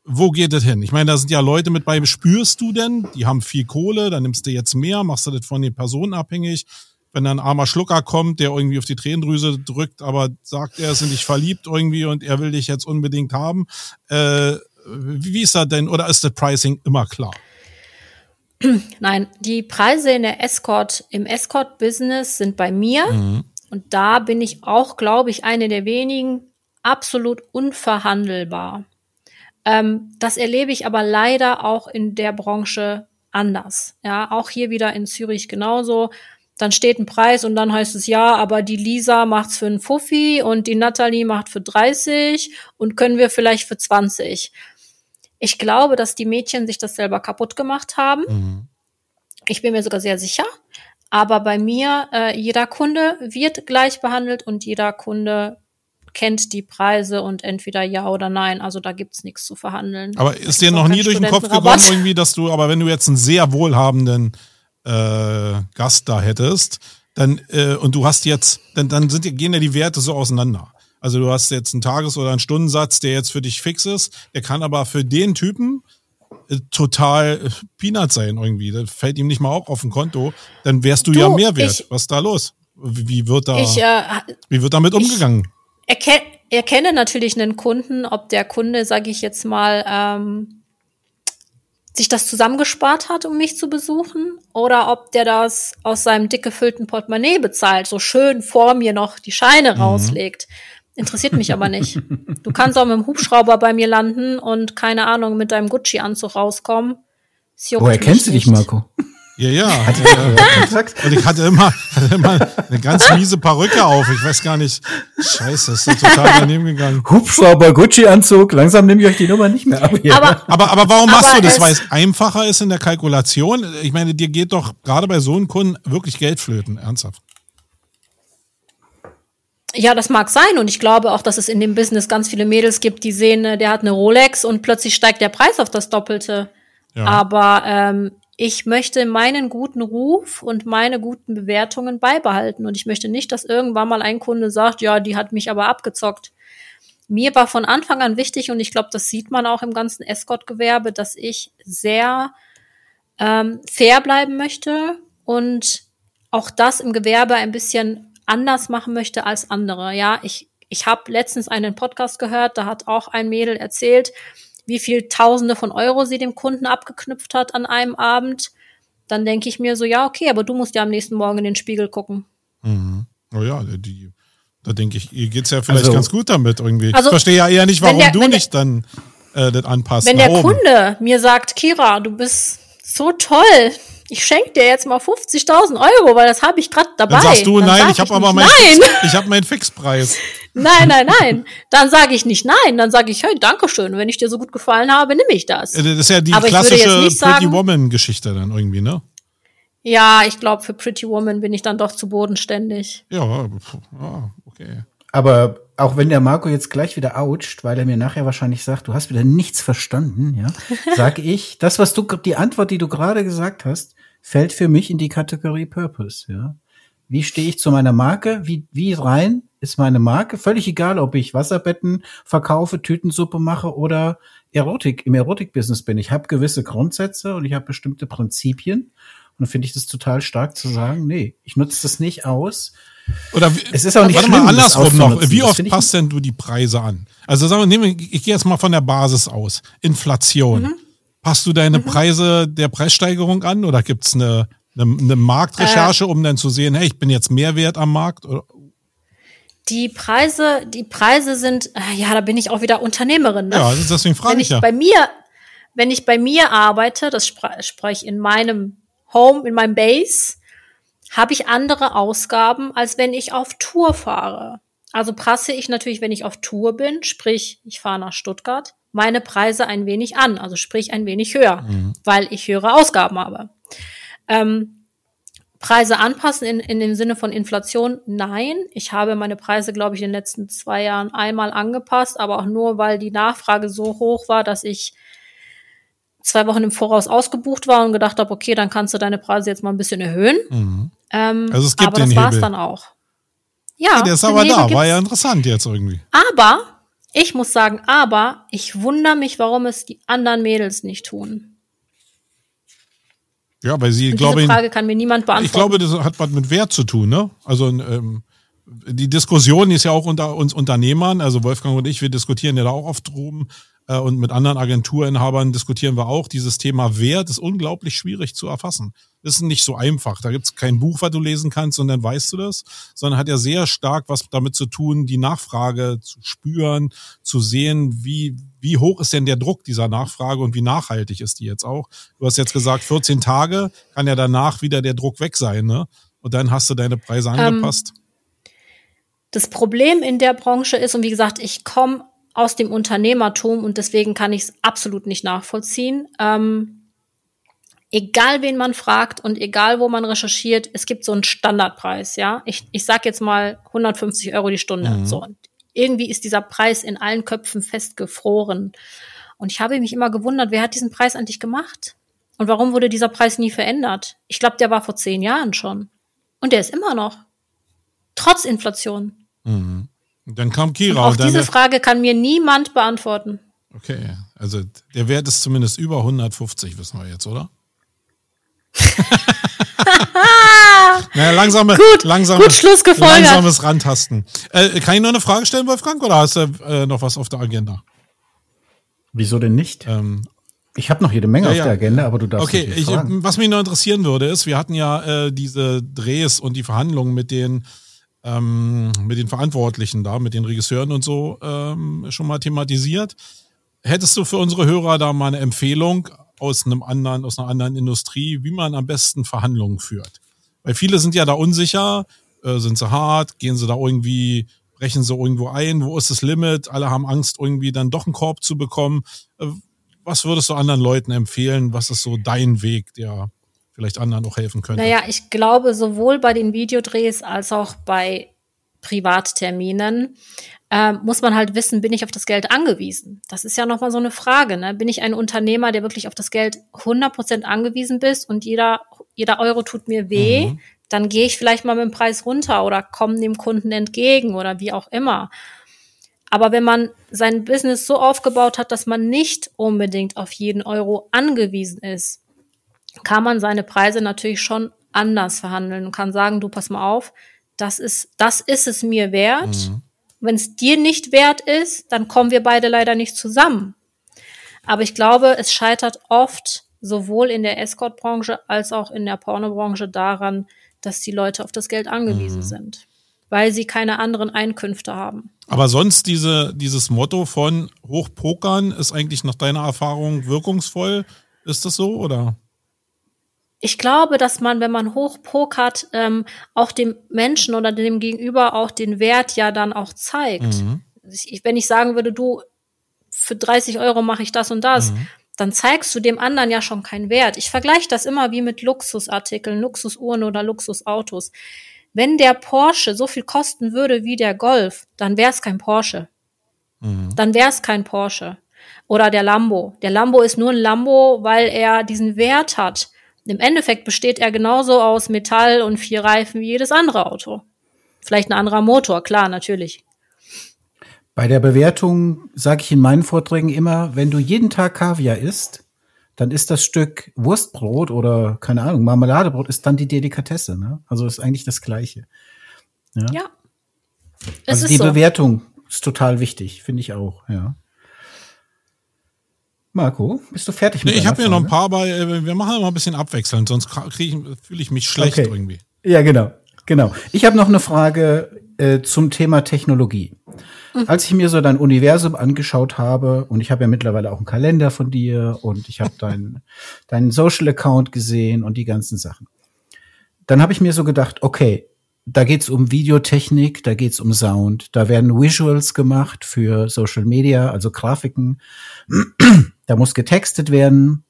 wo geht das hin? Ich meine, da sind ja Leute mit bei, spürst du denn? Die haben viel Kohle, dann nimmst du jetzt mehr, machst du das von den Personen abhängig wenn da ein armer Schlucker kommt, der irgendwie auf die Tränendrüse drückt, aber sagt, er ist in dich verliebt irgendwie und er will dich jetzt unbedingt haben. Äh, wie ist das denn? Oder ist das Pricing immer klar? Nein, die Preise in der Escort, im Escort-Business sind bei mir. Mhm. Und da bin ich auch, glaube ich, eine der wenigen absolut unverhandelbar. Ähm, das erlebe ich aber leider auch in der Branche anders. Ja, auch hier wieder in Zürich genauso dann steht ein Preis und dann heißt es ja, aber die Lisa macht's für einen Fuffi und die Natalie macht für 30 und können wir vielleicht für 20. Ich glaube, dass die Mädchen sich das selber kaputt gemacht haben. Mhm. Ich bin mir sogar sehr sicher. Aber bei mir, äh, jeder Kunde wird gleich behandelt und jeder Kunde kennt die Preise und entweder ja oder nein. Also da gibt's nichts zu verhandeln. Aber ist dir noch nie durch den Kopf gekommen, irgendwie, dass du, aber wenn du jetzt einen sehr wohlhabenden äh, Gast da hättest, dann äh, und du hast jetzt, dann, dann sind, gehen ja die Werte so auseinander. Also du hast jetzt einen Tages- oder einen Stundensatz, der jetzt für dich fix ist, der kann aber für den Typen äh, total äh, Peanut sein irgendwie. Das fällt ihm nicht mal auch auf dem Konto. Dann wärst du, du ja mehr wert. Ich, Was ist da los? Wie wird da, ich, äh, wie wird damit umgegangen? Erkenne, erkenne natürlich einen Kunden, ob der Kunde, sage ich jetzt mal, ähm, sich das zusammengespart hat, um mich zu besuchen, oder ob der das aus seinem dick gefüllten Portemonnaie bezahlt, so schön vor mir noch die Scheine mhm. rauslegt. Interessiert mich aber nicht. Du kannst auch mit dem Hubschrauber bei mir landen und keine Ahnung mit deinem Gucci-Anzug rauskommen. Woher kennst du dich, Marco? Ja, ja. Hatte, äh, und ich hatte immer, hatte immer eine ganz miese Perücke auf. Ich weiß gar nicht. Scheiße, ist total daneben gegangen. Hubschrauber, Gucci-Anzug. Langsam nehme ich euch die Nummer nicht mehr ab. Hier. Aber, aber, aber warum machst aber du das? Weil es einfacher ist in der Kalkulation. Ich meine, dir geht doch gerade bei so einem Kunden wirklich Geld flöten. Ernsthaft. Ja, das mag sein und ich glaube auch, dass es in dem Business ganz viele Mädels gibt, die sehen, äh, der hat eine Rolex und plötzlich steigt der Preis auf das Doppelte. Ja. Aber ähm, ich möchte meinen guten Ruf und meine guten Bewertungen beibehalten und ich möchte nicht, dass irgendwann mal ein Kunde sagt, ja, die hat mich aber abgezockt. Mir war von Anfang an wichtig und ich glaube, das sieht man auch im ganzen Escort-Gewerbe, dass ich sehr ähm, fair bleiben möchte und auch das im Gewerbe ein bisschen anders machen möchte als andere. Ja, ich, ich habe letztens einen Podcast gehört, da hat auch ein Mädel erzählt, wie viel Tausende von Euro sie dem Kunden abgeknüpft hat an einem Abend. Dann denke ich mir so, ja, okay, aber du musst ja am nächsten Morgen in den Spiegel gucken. Mhm. Oh ja, die, da denke ich, ihr geht's ja vielleicht also, ganz gut damit irgendwie. Also, ich verstehe ja eher nicht, warum der, du nicht der, dann äh, das anpasst. Wenn der Kunde mir sagt, Kira, du bist so toll, ich schenke dir jetzt mal 50.000 Euro, weil das habe ich gerade dabei. Dann sagst du, dann nein, sag ich habe aber meinen ich hab meinen Fixpreis. Nein, nein, nein. Dann sage ich nicht nein. Dann sage ich, hey, danke schön. Wenn ich dir so gut gefallen habe, nehme ich das. Das ist ja die aber klassische Pretty Woman-Geschichte dann irgendwie, ne? Ja, ich glaube, für Pretty Woman bin ich dann doch zu bodenständig. Ja, ja okay. Aber auch wenn der Marco jetzt gleich wieder oucht, weil er mir nachher wahrscheinlich sagt, du hast wieder nichts verstanden, ja, sag ich, das, was du, die Antwort, die du gerade gesagt hast, fällt für mich in die Kategorie Purpose, ja. Wie stehe ich zu meiner Marke? Wie, wie rein ist meine Marke? Völlig egal, ob ich Wasserbetten verkaufe, Tütensuppe mache oder Erotik, im Erotik-Business bin. Ich habe gewisse Grundsätze und ich habe bestimmte Prinzipien. Und dann finde ich das total stark zu sagen, nee, ich nutze das nicht aus. Oder es ist auch nicht warte schlimm, mal andersrum noch. Wie oft passt denn du die Preise an? Also sagen wir, ich gehe jetzt mal von der Basis aus. Inflation. Mhm. Passt du deine mhm. Preise der Preissteigerung an oder gibt's eine, eine, eine Marktrecherche, äh, um dann zu sehen, hey, ich bin jetzt mehr wert am Markt? Die Preise, die Preise sind, äh, ja, da bin ich auch wieder Unternehmerin. Ne? Ja, deswegen frage wenn ich, ich ja. Bei mir, wenn ich bei mir arbeite, das spreche ich in meinem Home, in meinem Base, habe ich andere Ausgaben, als wenn ich auf Tour fahre. Also prasse ich natürlich, wenn ich auf Tour bin, sprich, ich fahre nach Stuttgart, meine Preise ein wenig an, also sprich ein wenig höher, mhm. weil ich höhere Ausgaben habe. Ähm, Preise anpassen in, in dem Sinne von Inflation? Nein. Ich habe meine Preise, glaube ich, in den letzten zwei Jahren einmal angepasst, aber auch nur, weil die Nachfrage so hoch war, dass ich zwei Wochen im Voraus ausgebucht war und gedacht habe, okay, dann kannst du deine Preise jetzt mal ein bisschen erhöhen. Mhm. Ähm, also es gibt aber das war es dann auch. Ja, ja der ist aber da, war ja interessant jetzt irgendwie. Aber ich muss sagen, aber ich wundere mich, warum es die anderen Mädels nicht tun. Ja, weil sie, glaube ich. Diese Frage kann mir niemand beantworten. Ich glaube, das hat was mit Wert zu tun, ne? Also, ähm, die Diskussion ist ja auch unter uns Unternehmern, also Wolfgang und ich, wir diskutieren ja da auch oft drum, und mit anderen Agenturinhabern diskutieren wir auch. Dieses Thema Wert ist unglaublich schwierig zu erfassen. Das ist nicht so einfach. Da gibt es kein Buch, was du lesen kannst und dann weißt du das, sondern hat ja sehr stark was damit zu tun, die Nachfrage zu spüren, zu sehen, wie, wie hoch ist denn der Druck dieser Nachfrage und wie nachhaltig ist die jetzt auch. Du hast jetzt gesagt, 14 Tage kann ja danach wieder der Druck weg sein, ne? Und dann hast du deine Preise ähm, angepasst. das Problem in der Branche ist, und wie gesagt, ich komme aus dem Unternehmertum und deswegen kann ich es absolut nicht nachvollziehen. Ähm, egal wen man fragt und egal wo man recherchiert, es gibt so einen Standardpreis, ja. Ich, ich sag jetzt mal 150 Euro die Stunde. Mhm. So. Und irgendwie ist dieser Preis in allen Köpfen festgefroren. Und ich habe mich immer gewundert, wer hat diesen Preis eigentlich gemacht? Und warum wurde dieser Preis nie verändert? Ich glaube, der war vor zehn Jahren schon. Und der ist immer noch. Trotz Inflation. Mhm. Dann kam Kira. Und auch diese Frage kann mir niemand beantworten. Okay, also der Wert ist zumindest über 150, wissen wir jetzt, oder? naja, langsame, gut, langsame, gut langsames Rantasten. Äh, kann ich noch eine Frage stellen, Wolfgang, oder hast du äh, noch was auf der Agenda? Wieso denn nicht? Ähm, ich habe noch jede Menge ja, auf der Agenda, aber du darfst Okay, ich, was mich noch interessieren würde, ist, wir hatten ja äh, diese Drehs und die Verhandlungen mit den ähm, mit den Verantwortlichen da, mit den Regisseuren und so ähm, schon mal thematisiert. Hättest du für unsere Hörer da mal eine Empfehlung aus einem anderen, aus einer anderen Industrie, wie man am besten Verhandlungen führt? Weil viele sind ja da unsicher, äh, sind sie hart, gehen sie da irgendwie, brechen sie irgendwo ein, wo ist das Limit? Alle haben Angst, irgendwie dann doch einen Korb zu bekommen. Äh, was würdest du anderen Leuten empfehlen? Was ist so dein Weg, der vielleicht anderen auch helfen könnte? Naja, ich glaube, sowohl bei den Videodrehs als auch bei Privatterminen äh, muss man halt wissen, bin ich auf das Geld angewiesen? Das ist ja nochmal so eine Frage. Ne? Bin ich ein Unternehmer, der wirklich auf das Geld 100% angewiesen bist und jeder, jeder Euro tut mir weh? Mhm. Dann gehe ich vielleicht mal mit dem Preis runter oder komme dem Kunden entgegen oder wie auch immer. Aber wenn man sein Business so aufgebaut hat, dass man nicht unbedingt auf jeden Euro angewiesen ist, kann man seine Preise natürlich schon anders verhandeln und kann sagen, du pass mal auf, das ist, das ist es mir wert. Mhm. Wenn es dir nicht wert ist, dann kommen wir beide leider nicht zusammen. Aber ich glaube, es scheitert oft sowohl in der Escort-Branche als auch in der Pornobranche daran, dass die Leute auf das Geld angewiesen mhm. sind weil sie keine anderen Einkünfte haben. Aber sonst diese, dieses Motto von Hochpokern ist eigentlich nach deiner Erfahrung wirkungsvoll. Ist das so oder? Ich glaube, dass man, wenn man hochpokert, ähm, auch dem Menschen oder dem Gegenüber auch den Wert ja dann auch zeigt. Mhm. Ich, wenn ich sagen würde, du, für 30 Euro mache ich das und das, mhm. dann zeigst du dem anderen ja schon keinen Wert. Ich vergleiche das immer wie mit Luxusartikeln, Luxusuhren oder Luxusautos. Wenn der Porsche so viel kosten würde wie der Golf, dann wäre es kein Porsche. Mhm. Dann wäre es kein Porsche. Oder der Lambo. Der Lambo ist nur ein Lambo, weil er diesen Wert hat. Im Endeffekt besteht er genauso aus Metall und vier Reifen wie jedes andere Auto. Vielleicht ein anderer Motor, klar, natürlich. Bei der Bewertung sage ich in meinen Vorträgen immer, wenn du jeden Tag Kaviar isst, dann ist das Stück Wurstbrot oder keine Ahnung, Marmeladebrot ist dann die Delikatesse. Ne? Also ist eigentlich das Gleiche. Ja. ja. also die so. Bewertung ist total wichtig, finde ich auch, ja. Marco, bist du fertig mit nee, Ich habe mir noch ein paar, aber äh, wir machen immer ein bisschen abwechselnd, sonst fühle ich mich schlecht okay. irgendwie. Ja, genau. Genau. Ich habe noch eine Frage äh, zum Thema Technologie. Mhm. Als ich mir so dein Universum angeschaut habe, und ich habe ja mittlerweile auch einen Kalender von dir und ich habe deinen deinen Social Account gesehen und die ganzen Sachen. Dann habe ich mir so gedacht, okay, da geht's um Videotechnik, da geht's um Sound, da werden Visuals gemacht für Social Media, also Grafiken. Da muss getextet werden,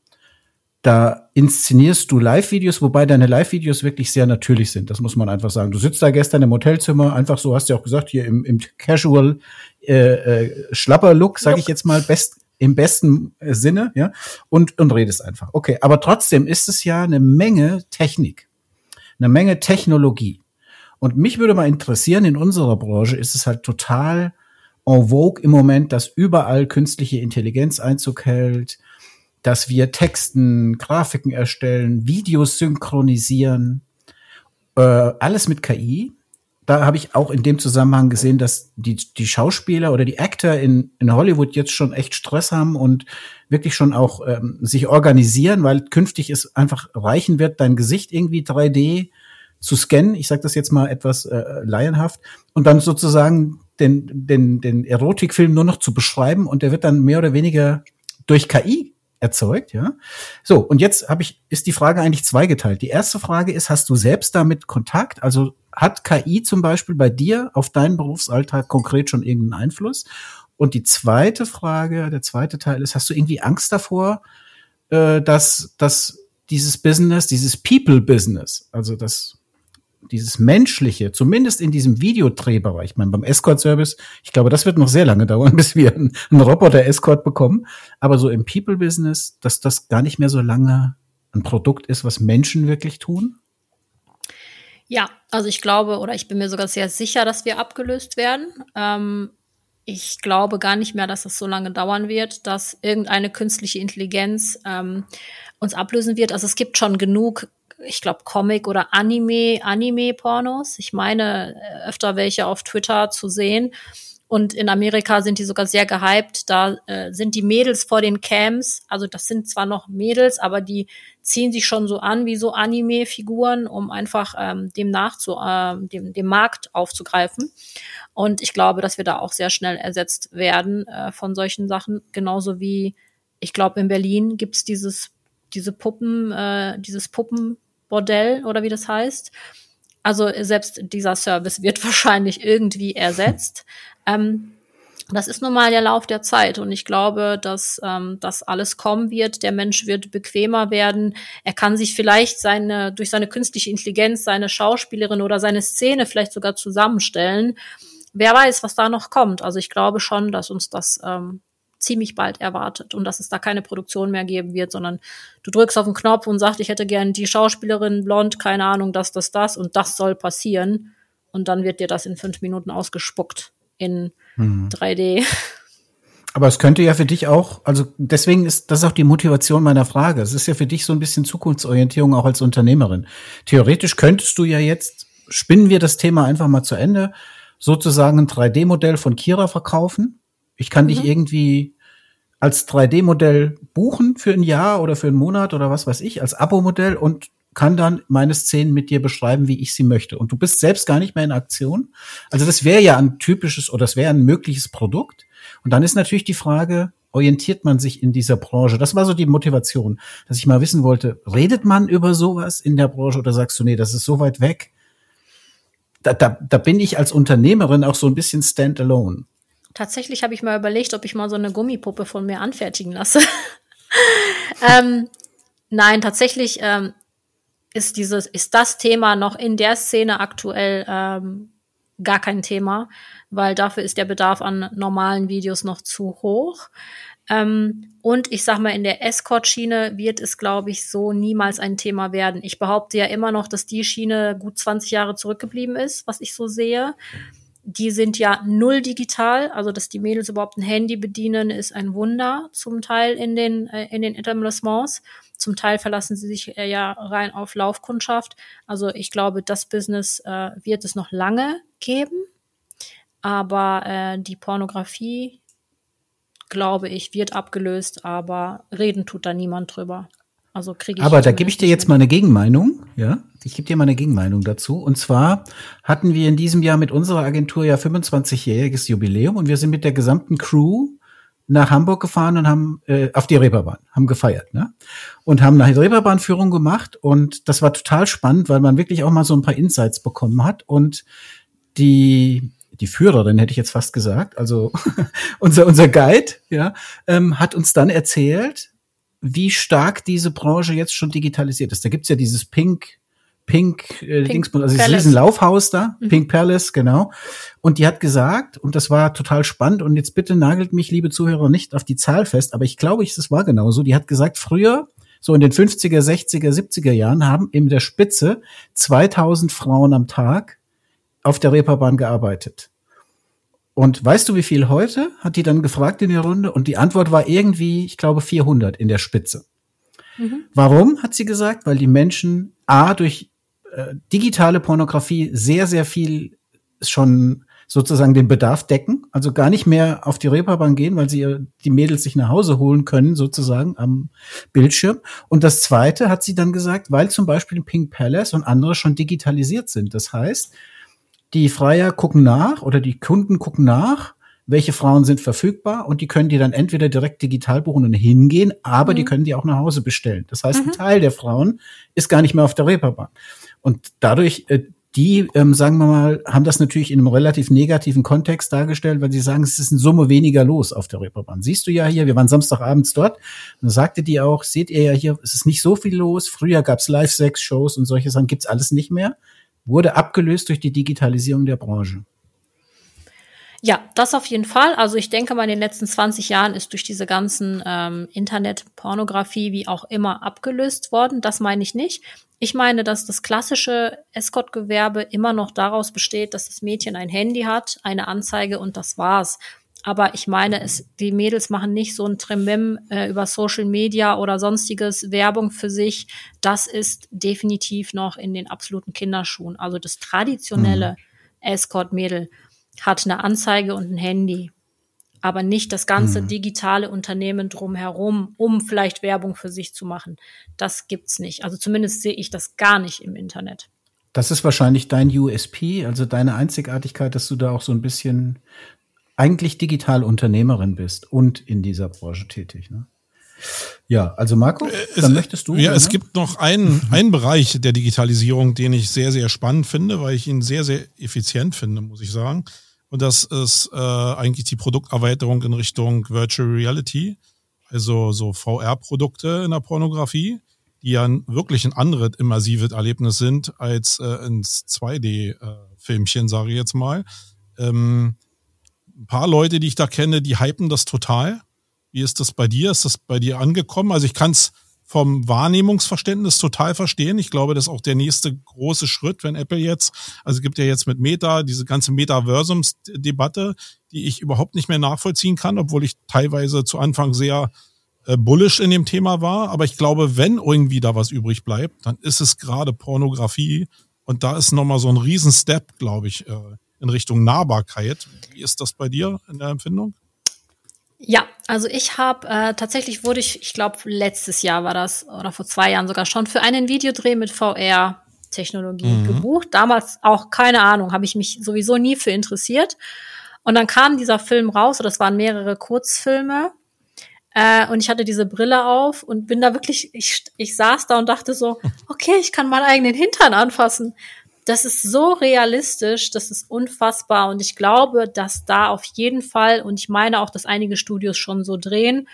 da inszenierst du Live-Videos, wobei deine Live-Videos wirklich sehr natürlich sind. Das muss man einfach sagen. Du sitzt da gestern im Hotelzimmer, einfach so, hast du ja auch gesagt, hier im, im Casual äh, äh, Schlapper-Look, sage ich jetzt mal, best, im besten äh, Sinne, ja, und, und redest einfach. Okay, aber trotzdem ist es ja eine Menge Technik, eine Menge Technologie. Und mich würde mal interessieren, in unserer Branche ist es halt total en vogue im Moment, dass überall künstliche Intelligenz Einzug hält, dass wir Texten, Grafiken erstellen, Videos synchronisieren, äh, alles mit KI. Da habe ich auch in dem Zusammenhang gesehen, dass die, die Schauspieler oder die Actor in, in Hollywood jetzt schon echt Stress haben und wirklich schon auch ähm, sich organisieren, weil künftig es einfach reichen wird, dein Gesicht irgendwie 3D zu scannen. Ich sage das jetzt mal etwas äh, laienhaft und dann sozusagen den, den, den Erotikfilm nur noch zu beschreiben und der wird dann mehr oder weniger durch KI erzeugt, ja. So, und jetzt habe ich, ist die Frage eigentlich zweigeteilt. Die erste Frage ist, hast du selbst damit Kontakt? Also hat KI zum Beispiel bei dir auf deinen Berufsalltag konkret schon irgendeinen Einfluss? Und die zweite Frage, der zweite Teil ist, hast du irgendwie Angst davor, äh, dass, dass dieses Business, dieses People-Business, also das dieses menschliche, zumindest in diesem Videodrehbereich, ich meine, beim Escort-Service, ich glaube, das wird noch sehr lange dauern, bis wir einen, Roboter-Escort bekommen. Aber so im People-Business, dass das gar nicht mehr so lange ein Produkt ist, was Menschen wirklich tun? Ja, also ich glaube oder ich bin mir sogar sehr sicher, dass wir abgelöst werden. Ähm, ich glaube gar nicht mehr, dass es so lange dauern wird, dass irgendeine künstliche Intelligenz ähm, uns ablösen wird. Also es gibt schon genug ich glaube, Comic- oder Anime, Anime-Pornos. Ich meine, äh, öfter welche auf Twitter zu sehen. Und in Amerika sind die sogar sehr gehypt. Da äh, sind die Mädels vor den Cams, also das sind zwar noch Mädels, aber die ziehen sich schon so an wie so Anime-Figuren, um einfach ähm, dem nachzu, äh, dem, dem Markt aufzugreifen. Und ich glaube, dass wir da auch sehr schnell ersetzt werden äh, von solchen Sachen. Genauso wie, ich glaube, in Berlin gibt's dieses, diese Puppen, äh, dieses Puppen Bordell oder wie das heißt. Also selbst dieser Service wird wahrscheinlich irgendwie ersetzt. Ähm, das ist nun mal der Lauf der Zeit und ich glaube, dass ähm, das alles kommen wird. Der Mensch wird bequemer werden. Er kann sich vielleicht seine durch seine künstliche Intelligenz seine Schauspielerin oder seine Szene vielleicht sogar zusammenstellen. Wer weiß, was da noch kommt. Also ich glaube schon, dass uns das ähm, ziemlich bald erwartet und dass es da keine Produktion mehr geben wird, sondern du drückst auf den Knopf und sagst, ich hätte gern die Schauspielerin blond, keine Ahnung, das, das, das und das soll passieren und dann wird dir das in fünf Minuten ausgespuckt in mhm. 3D. Aber es könnte ja für dich auch, also deswegen ist das auch die Motivation meiner Frage. Es ist ja für dich so ein bisschen Zukunftsorientierung auch als Unternehmerin. Theoretisch könntest du ja jetzt, spinnen wir das Thema einfach mal zu Ende, sozusagen ein 3D-Modell von Kira verkaufen ich kann mhm. dich irgendwie als 3D-Modell buchen für ein Jahr oder für einen Monat oder was weiß ich, als Abo-Modell und kann dann meine Szenen mit dir beschreiben, wie ich sie möchte. Und du bist selbst gar nicht mehr in Aktion. Also das wäre ja ein typisches oder das wäre ein mögliches Produkt. Und dann ist natürlich die Frage, orientiert man sich in dieser Branche? Das war so die Motivation, dass ich mal wissen wollte, redet man über sowas in der Branche oder sagst du, nee, das ist so weit weg? Da, da, da bin ich als Unternehmerin auch so ein bisschen standalone. Tatsächlich habe ich mal überlegt, ob ich mal so eine Gummipuppe von mir anfertigen lasse. ähm, nein, tatsächlich ähm, ist dieses, ist das Thema noch in der Szene aktuell ähm, gar kein Thema, weil dafür ist der Bedarf an normalen Videos noch zu hoch. Ähm, und ich sag mal, in der Escort-Schiene wird es, glaube ich, so niemals ein Thema werden. Ich behaupte ja immer noch, dass die Schiene gut 20 Jahre zurückgeblieben ist, was ich so sehe die sind ja null digital, also dass die Mädels überhaupt ein Handy bedienen, ist ein Wunder zum Teil in den äh, in den Etablissements. Zum Teil verlassen sie sich äh, ja rein auf Laufkundschaft. Also ich glaube, das Business äh, wird es noch lange geben, aber äh, die Pornografie, glaube ich, wird abgelöst, aber reden tut da niemand drüber. Also kriege ich. Aber da gebe ich dir jetzt mal eine Gegenmeinung, ja? Ich gebe dir mal eine Gegenmeinung dazu. Und zwar hatten wir in diesem Jahr mit unserer Agentur ja 25-jähriges Jubiläum und wir sind mit der gesamten Crew nach Hamburg gefahren und haben äh, auf die Reeperbahn, haben gefeiert, ne? Und haben eine Reeperbahnführung gemacht und das war total spannend, weil man wirklich auch mal so ein paar Insights bekommen hat und die die Führerin hätte ich jetzt fast gesagt, also unser unser Guide, ja, ähm, hat uns dann erzählt, wie stark diese Branche jetzt schon digitalisiert ist. Da gibt's ja dieses Pink, Pink, äh, Pink Dings, also dieses Riesenlaufhaus da, mhm. Pink Palace, genau. Und die hat gesagt, und das war total spannend, und jetzt bitte nagelt mich, liebe Zuhörer, nicht auf die Zahl fest, aber ich glaube, es war genauso. Die hat gesagt, früher, so in den 50er, 60er, 70er Jahren, haben in der Spitze 2000 Frauen am Tag auf der Reeperbahn gearbeitet. Und weißt du, wie viel heute? Hat die dann gefragt in der Runde. Und die Antwort war irgendwie, ich glaube, 400 in der Spitze. Mhm. Warum, hat sie gesagt? Weil die Menschen A, durch äh, digitale Pornografie sehr, sehr viel schon sozusagen den Bedarf decken, also gar nicht mehr auf die Reeperbahn gehen, weil sie die Mädels sich nach Hause holen können, sozusagen am Bildschirm. Und das Zweite hat sie dann gesagt, weil zum Beispiel Pink Palace und andere schon digitalisiert sind. Das heißt, die Freier gucken nach oder die Kunden gucken nach, welche Frauen sind verfügbar und die können die dann entweder direkt digital buchen und hingehen, aber mhm. die können die auch nach Hause bestellen. Das heißt, mhm. ein Teil der Frauen ist gar nicht mehr auf der Reeperbahn. Und dadurch äh, die, ähm, sagen wir mal, haben das natürlich in einem relativ negativen Kontext dargestellt, weil sie sagen, es ist in Summe weniger los auf der Reeperbahn. Siehst du ja hier, wir waren Samstagabends dort, und sagte die auch, seht ihr ja hier, es ist nicht so viel los. Früher gab's Live-Sex-Shows und solche Sachen, gibt's alles nicht mehr. Wurde abgelöst durch die Digitalisierung der Branche. Ja, das auf jeden Fall. Also ich denke mal, in den letzten 20 Jahren ist durch diese ganzen ähm, Internet-Pornografie wie auch immer abgelöst worden. Das meine ich nicht. Ich meine, dass das klassische Escort-Gewerbe immer noch daraus besteht, dass das Mädchen ein Handy hat, eine Anzeige und das war's. Aber ich meine, es, die Mädels machen nicht so ein Tremem äh, über Social Media oder sonstiges Werbung für sich. Das ist definitiv noch in den absoluten Kinderschuhen. Also das traditionelle mhm. Escort-Mädel hat eine Anzeige und ein Handy, aber nicht das ganze mhm. digitale Unternehmen drumherum, um vielleicht Werbung für sich zu machen. Das gibt's nicht. Also zumindest sehe ich das gar nicht im Internet. Das ist wahrscheinlich dein USP, also deine Einzigartigkeit, dass du da auch so ein bisschen eigentlich digital Unternehmerin bist und in dieser Branche tätig. Ne? Ja, also Marco, äh, es, dann möchtest du. Ja, es ne? gibt noch einen, einen Bereich der Digitalisierung, den ich sehr, sehr spannend finde, weil ich ihn sehr, sehr effizient finde, muss ich sagen. Und das ist äh, eigentlich die Produkterweiterung in Richtung Virtual Reality, also so VR-Produkte in der Pornografie, die ja wirklich ein anderes immersives Erlebnis sind als äh, ins 2D-Filmchen, äh, sage ich jetzt mal. Ähm, ein paar Leute, die ich da kenne, die hypen das total wie ist das bei dir? Ist das bei dir angekommen? Also ich kann es vom Wahrnehmungsverständnis total verstehen. Ich glaube, das ist auch der nächste große Schritt, wenn Apple jetzt, also es gibt ja jetzt mit Meta diese ganze Metaversums-Debatte, die ich überhaupt nicht mehr nachvollziehen kann, obwohl ich teilweise zu Anfang sehr äh, bullish in dem Thema war. Aber ich glaube, wenn irgendwie da was übrig bleibt, dann ist es gerade Pornografie. Und da ist nochmal so ein Riesenstep, glaube ich, äh, in Richtung Nahbarkeit. Wie ist das bei dir in der Empfindung? Ja, also ich habe äh, tatsächlich wurde ich, ich glaube letztes Jahr war das oder vor zwei Jahren sogar schon für einen Videodreh mit VR Technologie mhm. gebucht. Damals auch keine Ahnung, habe ich mich sowieso nie für interessiert. Und dann kam dieser Film raus, oder das waren mehrere Kurzfilme. Äh, und ich hatte diese Brille auf und bin da wirklich, ich, ich saß da und dachte so, okay, ich kann meinen eigenen Hintern anfassen das ist so realistisch, das ist unfassbar. Und ich glaube, dass da auf jeden Fall, und ich meine auch, dass einige Studios schon so drehen,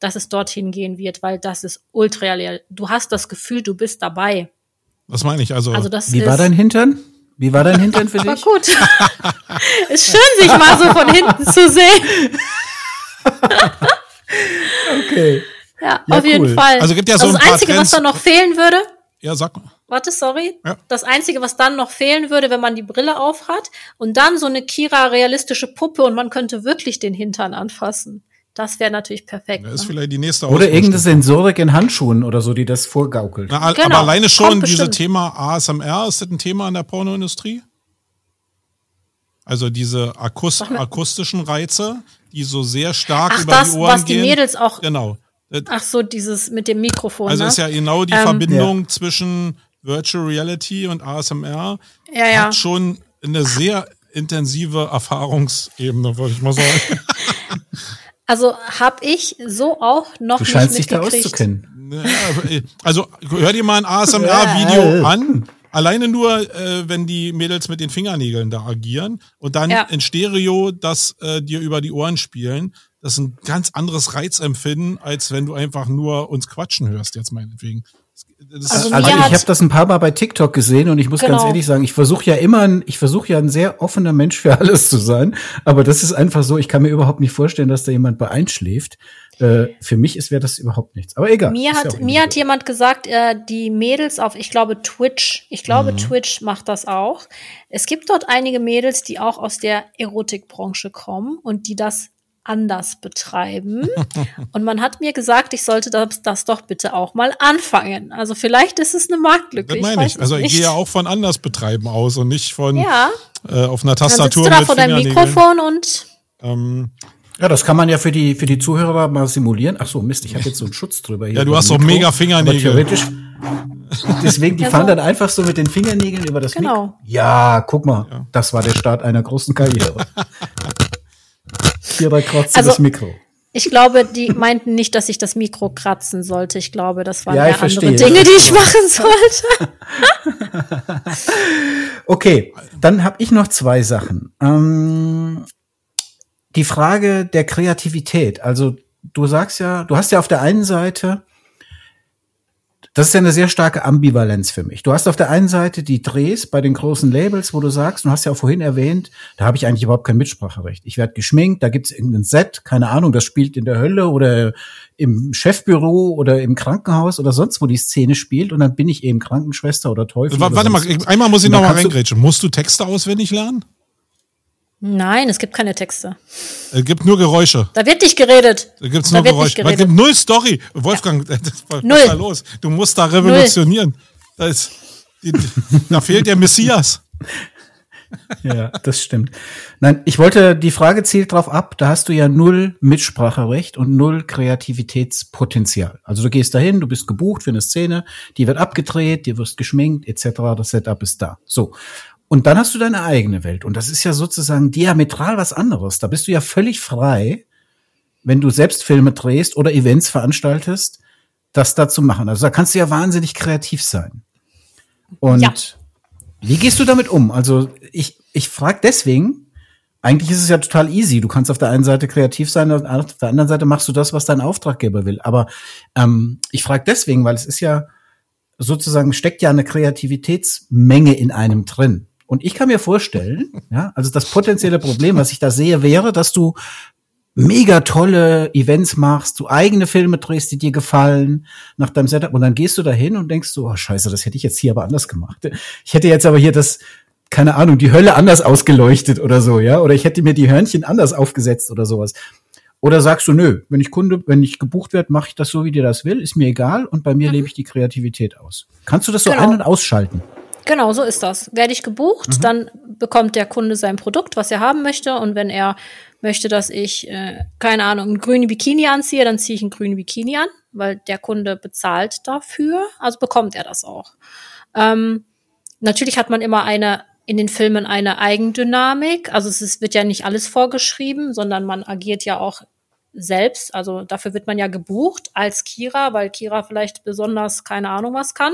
dass es dorthin gehen wird, weil das ist ultra real. Du hast das Gefühl, du bist dabei. Was meine ich? Also, also das wie war dein Hintern? Wie war dein Hintern für dich? War gut. ist schön, sich mal so von hinten zu sehen. okay. Ja, ja auf cool. jeden Fall. Also gibt ja so also ein das Einzige, Trends. was da noch fehlen würde. Ja, sag mal. Warte, sorry. Ja. Das Einzige, was dann noch fehlen würde, wenn man die Brille aufhat und dann so eine Kira realistische Puppe und man könnte wirklich den Hintern anfassen. Das wäre natürlich perfekt. Das ist ne? vielleicht die nächste Oder irgendeine Sensorik in Handschuhen oder so, die das vorgaukelt. Na, genau. Aber alleine schon dieses Thema ASMR, ist das ein Thema in der Pornoindustrie? Also diese Akust akustischen Reize, die so sehr stark Ach, über das, die Ohren was die Mädels auch. Genau. Ach so, dieses mit dem Mikrofon. Also ne? ist ja genau die ähm, Verbindung ja. zwischen Virtual Reality und ASMR ja, ja. hat schon eine sehr intensive Erfahrungsebene, würde ich mal sagen. Also habe ich so auch noch du nicht scheinst dich da auszukennen. Also hör dir mal ein ASMR-Video an. Alleine nur, äh, wenn die Mädels mit den Fingernägeln da agieren und dann ja. in Stereo das äh, dir über die Ohren spielen. Das ist ein ganz anderes Reizempfinden, als wenn du einfach nur uns quatschen hörst, jetzt meinetwegen. Also, also ich habe das ein paar Mal bei TikTok gesehen und ich muss genau. ganz ehrlich sagen, ich versuche ja immer, ein, ich versuche ja ein sehr offener Mensch für alles zu sein, aber das ist einfach so, ich kann mir überhaupt nicht vorstellen, dass da jemand bei einschläft. Äh, für mich ist wäre das überhaupt nichts. Aber egal. Mir hat ja mir hat jemand gesagt, äh, die Mädels auf, ich glaube Twitch, ich glaube mhm. Twitch macht das auch. Es gibt dort einige Mädels, die auch aus der Erotikbranche kommen und die das anders betreiben. Und man hat mir gesagt, ich sollte das, das doch bitte auch mal anfangen. Also vielleicht ist es eine Marktlücke. Das meine ich. ich. Also ich gehe ja auch von anders betreiben aus und nicht von ja. äh, auf einer Tastatur. Dann sitzt du da vor deinem Mikrofon und ähm, ja, das kann man ja für die für die Zuhörer mal simulieren. Ach so, Mist, ich habe jetzt so einen Schutz drüber hier. Ja, du hast doch mega Fingernägel. theoretisch. Deswegen, die ja, fahren so. dann einfach so mit den Fingernägeln über das genau. Mikro. Ja, guck mal, ja. das war der Start einer großen Karriere. Hierbei kratzt also, das Mikro. Ich glaube, die meinten nicht, dass ich das Mikro kratzen sollte. Ich glaube, das waren ja, andere Dinge, die ich machen sollte. Okay, dann habe ich noch zwei Sachen. Ähm, die Frage der Kreativität. Also du sagst ja, du hast ja auf der einen Seite das ist ja eine sehr starke Ambivalenz für mich. Du hast auf der einen Seite die Drehs bei den großen Labels, wo du sagst, du hast ja auch vorhin erwähnt, da habe ich eigentlich überhaupt kein Mitspracherecht. Ich werde geschminkt, da gibt's irgendein Set, keine Ahnung, das spielt in der Hölle oder im Chefbüro oder im Krankenhaus oder sonst, wo die Szene spielt und dann bin ich eben Krankenschwester oder Teufel. Warte oder mal, einmal muss ich noch mal reingrätschen. Musst du Texte auswendig lernen? Nein, es gibt keine Texte. Es gibt nur Geräusche. Da wird nicht geredet. Da gibt's nur da Geräusche. Es gibt null Story. Wolfgang, ja. was null. ist da los? Du musst da revolutionieren. Da, ist, die, da fehlt der Messias. Ja, das stimmt. Nein, ich wollte, die Frage zielt drauf ab, da hast du ja null Mitspracherecht und null Kreativitätspotenzial. Also du gehst dahin, du bist gebucht für eine Szene, die wird abgedreht, dir wirst geschminkt, etc., das Setup ist da. So. Und dann hast du deine eigene Welt. Und das ist ja sozusagen diametral was anderes. Da bist du ja völlig frei, wenn du selbst Filme drehst oder Events veranstaltest, das da zu machen. Also da kannst du ja wahnsinnig kreativ sein. Und ja. wie gehst du damit um? Also ich, ich frage deswegen, eigentlich ist es ja total easy. Du kannst auf der einen Seite kreativ sein, auf der anderen Seite machst du das, was dein Auftraggeber will. Aber ähm, ich frage deswegen, weil es ist ja sozusagen, steckt ja eine Kreativitätsmenge in einem drin. Und ich kann mir vorstellen, ja, also das potenzielle Problem, was ich da sehe, wäre, dass du mega tolle Events machst, du eigene Filme drehst, die dir gefallen nach deinem Setup und dann gehst du dahin und denkst so, oh scheiße, das hätte ich jetzt hier aber anders gemacht. Ich hätte jetzt aber hier das, keine Ahnung, die Hölle anders ausgeleuchtet oder so, ja, oder ich hätte mir die Hörnchen anders aufgesetzt oder sowas. Oder sagst du, nö, wenn ich Kunde, wenn ich gebucht werde, mache ich das so, wie dir das will, ist mir egal und bei mir mhm. lebe ich die Kreativität aus. Kannst du das so genau. ein- und ausschalten? Genau, so ist das. Werde ich gebucht, mhm. dann bekommt der Kunde sein Produkt, was er haben möchte. Und wenn er möchte, dass ich, äh, keine Ahnung, ein grüne Bikini anziehe, dann ziehe ich ein grüne Bikini an, weil der Kunde bezahlt dafür. Also bekommt er das auch. Ähm, natürlich hat man immer eine in den Filmen eine Eigendynamik. Also es ist, wird ja nicht alles vorgeschrieben, sondern man agiert ja auch selbst. Also dafür wird man ja gebucht als Kira, weil Kira vielleicht besonders keine Ahnung was kann.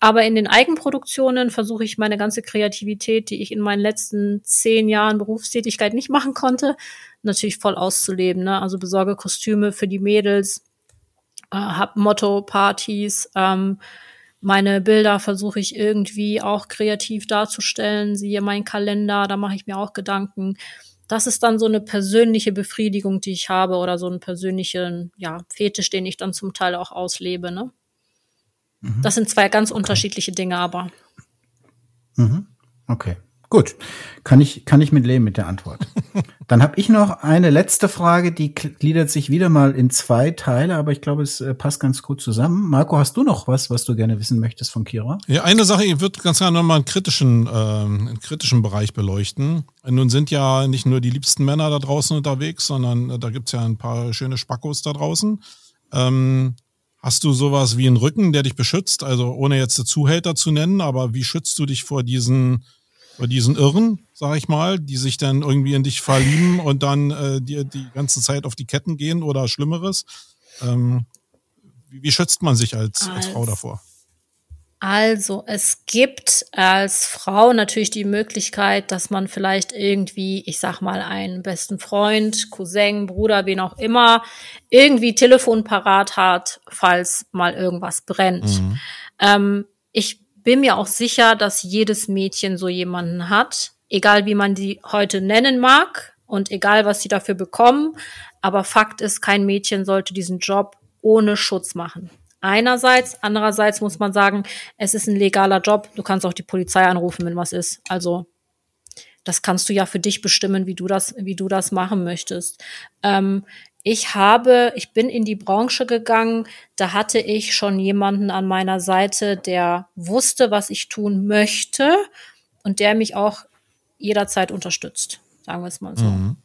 Aber in den Eigenproduktionen versuche ich meine ganze Kreativität, die ich in meinen letzten zehn Jahren Berufstätigkeit nicht machen konnte, natürlich voll auszuleben. Ne? Also besorge Kostüme für die Mädels, äh, hab Motto-Partys, ähm, meine Bilder versuche ich irgendwie auch kreativ darzustellen, siehe mein Kalender, da mache ich mir auch Gedanken. Das ist dann so eine persönliche Befriedigung, die ich habe oder so einen persönlichen, ja, Fetisch, den ich dann zum Teil auch auslebe, ne? Mhm. Das sind zwei ganz okay. unterschiedliche Dinge, aber. Mhm. Okay. Gut, kann ich, kann ich mit leben mit der Antwort. Dann habe ich noch eine letzte Frage, die gliedert sich wieder mal in zwei Teile, aber ich glaube, es äh, passt ganz gut zusammen. Marco, hast du noch was, was du gerne wissen möchtest von Kira? Ja, eine Sache, ich würde ganz gerne nochmal einen kritischen, äh, einen kritischen Bereich beleuchten. Nun sind ja nicht nur die liebsten Männer da draußen unterwegs, sondern äh, da gibt's ja ein paar schöne Spackos da draußen. Ähm, Hast du sowas wie einen Rücken, der dich beschützt? Also ohne jetzt Zuhälter zu nennen, aber wie schützt du dich vor diesen, vor diesen Irren, sag ich mal, die sich dann irgendwie in dich verlieben und dann äh, dir die ganze Zeit auf die Ketten gehen oder Schlimmeres? Ähm, wie, wie schützt man sich als, als Frau davor? Also, es gibt als Frau natürlich die Möglichkeit, dass man vielleicht irgendwie, ich sag mal, einen besten Freund, Cousin, Bruder, wen auch immer, irgendwie Telefon parat hat, falls mal irgendwas brennt. Mhm. Ähm, ich bin mir auch sicher, dass jedes Mädchen so jemanden hat, egal wie man die heute nennen mag und egal was sie dafür bekommen. Aber Fakt ist, kein Mädchen sollte diesen Job ohne Schutz machen. Einerseits, andererseits muss man sagen, es ist ein legaler Job. Du kannst auch die Polizei anrufen, wenn was ist. Also das kannst du ja für dich bestimmen, wie du das, wie du das machen möchtest. Ähm, ich habe, ich bin in die Branche gegangen, da hatte ich schon jemanden an meiner Seite, der wusste, was ich tun möchte und der mich auch jederzeit unterstützt, sagen wir es mal so. Mhm.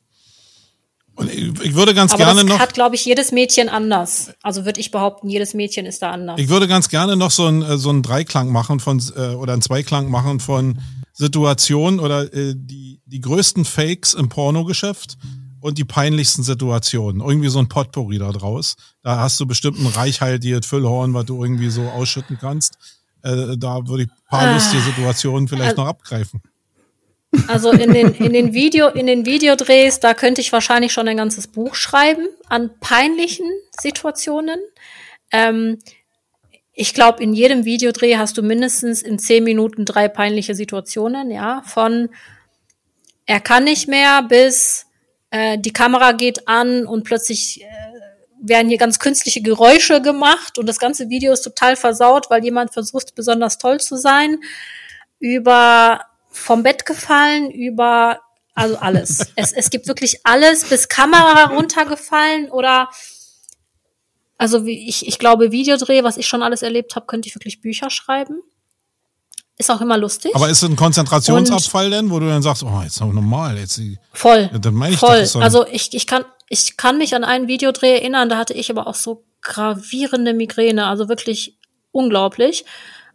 Und ich würde ganz Aber gerne das noch. hat, glaube ich, jedes Mädchen anders. Also würde ich behaupten, jedes Mädchen ist da anders. Ich würde ganz gerne noch so einen äh, so einen Dreiklang machen von äh, oder einen Zweiklang machen von Situationen oder äh, die die größten Fakes im Pornogeschäft und die peinlichsten Situationen. Irgendwie so ein Potpourri da draus. Da hast du bestimmt ein reichhaltiges Füllhorn, was du irgendwie so ausschütten kannst. Äh, da würde ich ein paar ah. lustige Situationen vielleicht also, noch abgreifen. Also in den, in den Video, in den Videodrehs, da könnte ich wahrscheinlich schon ein ganzes Buch schreiben an peinlichen Situationen. Ähm, ich glaube, in jedem Videodreh hast du mindestens in zehn Minuten drei peinliche Situationen, ja. Von er kann nicht mehr bis äh, die Kamera geht an und plötzlich äh, werden hier ganz künstliche Geräusche gemacht und das ganze Video ist total versaut, weil jemand versucht, besonders toll zu sein. Über vom Bett gefallen, über also alles. es, es gibt wirklich alles, bis Kamera runtergefallen oder also wie ich, ich glaube, Videodreh, was ich schon alles erlebt habe, könnte ich wirklich Bücher schreiben. Ist auch immer lustig. Aber ist es ein Konzentrationsabfall denn, wo du dann sagst, oh, jetzt noch normal, jetzt voll. Ja, dann meine ich voll. Doch, also ich, ich kann ich kann mich an einen Videodreh erinnern, da hatte ich aber auch so gravierende Migräne, also wirklich unglaublich.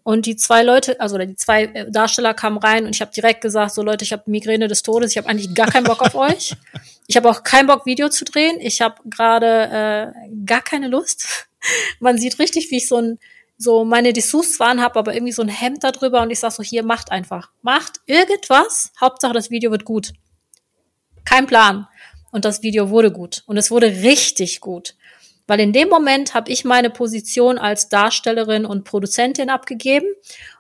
Und die zwei Leute, also die zwei äh, Darsteller kamen rein und ich habe direkt gesagt, so Leute, ich habe Migräne des Todes, ich habe eigentlich gar keinen Bock auf euch. Ich habe auch keinen Bock, Video zu drehen. Ich habe gerade äh, gar keine Lust. Man sieht richtig, wie ich so ein so meine Dessous zwar habe, aber irgendwie so ein Hemd da drüber und ich sag so, hier, macht einfach. Macht irgendwas. Hauptsache, das Video wird gut. Kein Plan. Und das Video wurde gut. Und es wurde richtig gut. Weil in dem Moment habe ich meine Position als Darstellerin und Produzentin abgegeben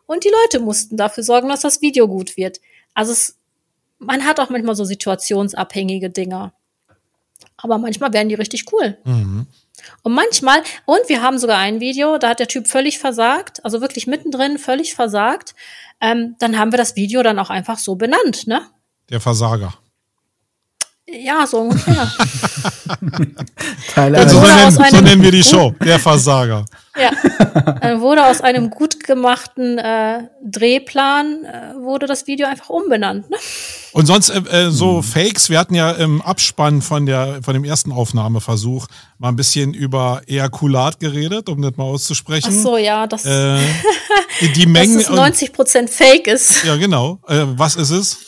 und die Leute mussten dafür sorgen, dass das Video gut wird. Also es, man hat auch manchmal so situationsabhängige Dinger. Aber manchmal werden die richtig cool. Mhm. Und manchmal, und wir haben sogar ein Video, da hat der Typ völlig versagt, also wirklich mittendrin völlig versagt. Ähm, dann haben wir das Video dann auch einfach so benannt, ne? Der Versager. Ja, so ungefähr. Teile so, nennen, so nennen wir die Show, der Versager. Ja. Dann wurde aus einem gut gemachten äh, Drehplan äh, wurde das Video einfach umbenannt. Ne? Und sonst äh, äh, so hm. Fakes, wir hatten ja im Abspann von der von dem ersten Aufnahmeversuch mal ein bisschen über Ejakulat geredet, um das mal auszusprechen. Ach so, ja, das äh, die, die Mengen, dass es 90 Prozent Fake ist. Ja, genau. Äh, was ist es?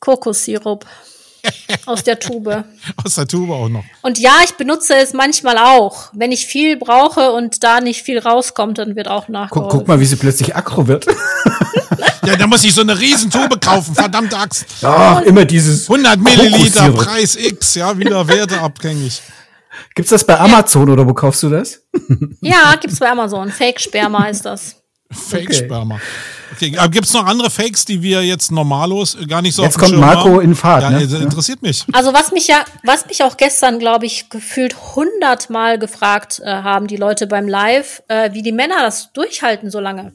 Kokossirup. Aus der Tube. Aus der Tube auch noch. Und ja, ich benutze es manchmal auch. Wenn ich viel brauche und da nicht viel rauskommt, dann wird auch nachgeholfen. Guck, guck mal, wie sie plötzlich aggro wird. ja, da muss ich so eine Riesentube kaufen, verdammte Axt. Ja, immer dieses 100 Milliliter, Preis X, ja, wieder werteabhängig. Gibt's das bei Amazon ja. oder wo kaufst du das? ja, gibt's bei Amazon. Fake-Sperma ist das. Fake-Sperma. Okay. Okay, aber gibt es noch andere Fakes, die wir jetzt normallos gar nicht so Jetzt kommt Marco haben? in Fahrt. Ja, ne? interessiert mich. Also was mich ja, was mich auch gestern, glaube ich, gefühlt hundertmal gefragt äh, haben die Leute beim Live, äh, wie die Männer das durchhalten so lange.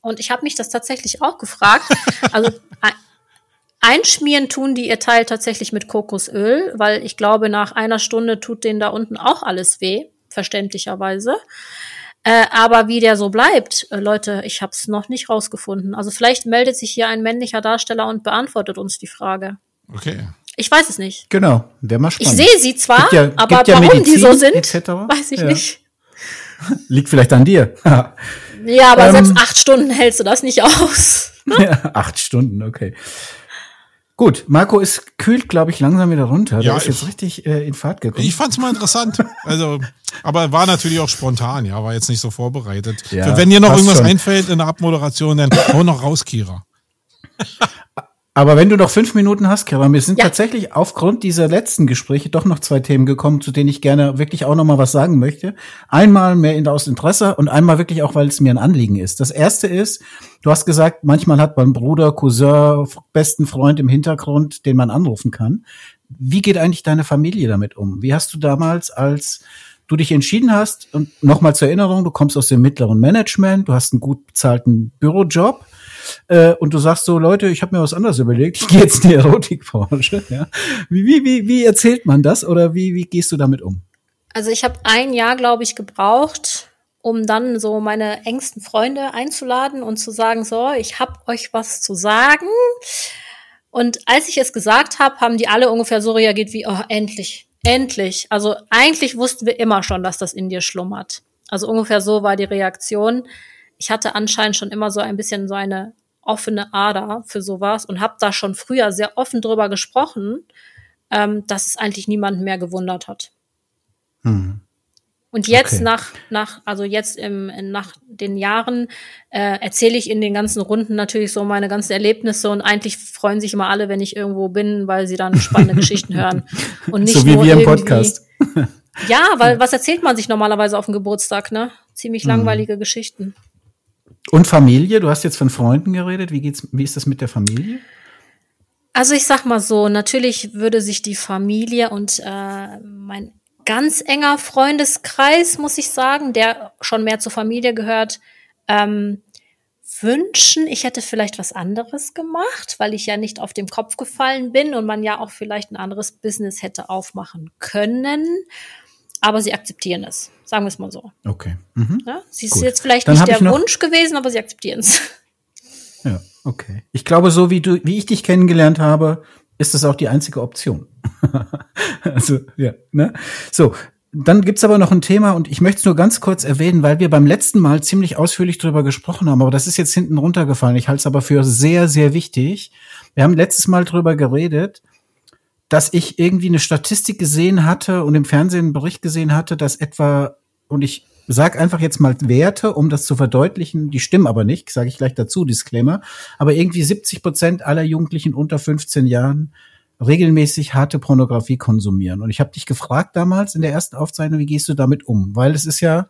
Und ich habe mich das tatsächlich auch gefragt. Also einschmieren tun die ihr Teil tatsächlich mit Kokosöl, weil ich glaube, nach einer Stunde tut denen da unten auch alles weh, verständlicherweise. Äh, aber wie der so bleibt, äh, Leute, ich habe es noch nicht rausgefunden. Also vielleicht meldet sich hier ein männlicher Darsteller und beantwortet uns die Frage. Okay. Ich weiß es nicht. Genau, wäre mal spannend. Ich sehe sie zwar, ja, aber ja warum Medizin, die so sind, weiß ich ja. nicht. Liegt vielleicht an dir. ja, aber ähm, selbst acht Stunden hältst du das nicht aus. ja, acht Stunden, okay. Gut, Marco ist kühlt, glaube ich, langsam wieder runter. Ja, Der ist jetzt richtig äh, in Fahrt gekommen. Ich fand's mal interessant. Also, aber war natürlich auch spontan, ja, war jetzt nicht so vorbereitet. Ja, Wenn dir noch irgendwas schon. einfällt in der Abmoderation, dann hau noch raus, Kira. Aber wenn du noch fünf Minuten hast, Kira, mir sind ja. tatsächlich aufgrund dieser letzten Gespräche doch noch zwei Themen gekommen, zu denen ich gerne wirklich auch noch mal was sagen möchte. Einmal mehr aus Interesse und einmal wirklich auch, weil es mir ein Anliegen ist. Das erste ist, du hast gesagt, manchmal hat man Bruder, Cousin, besten Freund im Hintergrund, den man anrufen kann. Wie geht eigentlich deine Familie damit um? Wie hast du damals als du dich entschieden hast, und nochmal zur Erinnerung, du kommst aus dem mittleren Management, du hast einen gut bezahlten Bürojob, äh, und du sagst so, Leute, ich habe mir was anderes überlegt, ich gehe jetzt in die Erotikbranche. Ja? Wie, wie, wie, wie erzählt man das oder wie, wie gehst du damit um? Also ich habe ein Jahr, glaube ich, gebraucht, um dann so meine engsten Freunde einzuladen und zu sagen, so, ich habe euch was zu sagen. Und als ich es gesagt habe, haben die alle ungefähr so reagiert wie, oh, endlich, endlich. Also eigentlich wussten wir immer schon, dass das in dir schlummert. Also ungefähr so war die Reaktion ich hatte anscheinend schon immer so ein bisschen so eine offene Ader für sowas und habe da schon früher sehr offen drüber gesprochen, ähm, dass es eigentlich niemanden mehr gewundert hat. Hm. Und jetzt okay. nach, nach, also jetzt im, nach den Jahren äh, erzähle ich in den ganzen Runden natürlich so meine ganzen Erlebnisse und eigentlich freuen sich immer alle, wenn ich irgendwo bin, weil sie dann spannende Geschichten hören. Und nicht so wie nur wir im Podcast. ja, weil was erzählt man sich normalerweise auf dem Geburtstag, ne? Ziemlich mhm. langweilige mhm. Geschichten. Und Familie? Du hast jetzt von Freunden geredet. Wie geht's, wie ist das mit der Familie? Also ich sag mal so, natürlich würde sich die Familie und äh, mein ganz enger Freundeskreis, muss ich sagen, der schon mehr zur Familie gehört, ähm, wünschen, ich hätte vielleicht was anderes gemacht, weil ich ja nicht auf dem Kopf gefallen bin und man ja auch vielleicht ein anderes Business hätte aufmachen können. Aber sie akzeptieren es, sagen wir es mal so. Okay. Mhm. Ja, sie ist Gut. jetzt vielleicht Dann nicht der Wunsch gewesen, aber sie akzeptieren es. Ja, okay. Ich glaube, so wie du, wie ich dich kennengelernt habe, ist das auch die einzige Option. also, ja, ne? So, dann gibt's aber noch ein Thema und ich möchte es nur ganz kurz erwähnen, weil wir beim letzten Mal ziemlich ausführlich drüber gesprochen haben, aber das ist jetzt hinten runtergefallen. Ich halte es aber für sehr, sehr wichtig. Wir haben letztes Mal drüber geredet, dass ich irgendwie eine Statistik gesehen hatte und im Fernsehen einen Bericht gesehen hatte, dass etwa, und ich sag einfach jetzt mal Werte, um das zu verdeutlichen, die stimmen aber nicht, sage ich gleich dazu, Disclaimer, aber irgendwie 70 Prozent aller Jugendlichen unter 15 Jahren regelmäßig harte Pornografie konsumieren. Und ich habe dich gefragt damals in der ersten Aufzeichnung, wie gehst du damit um? Weil es ist ja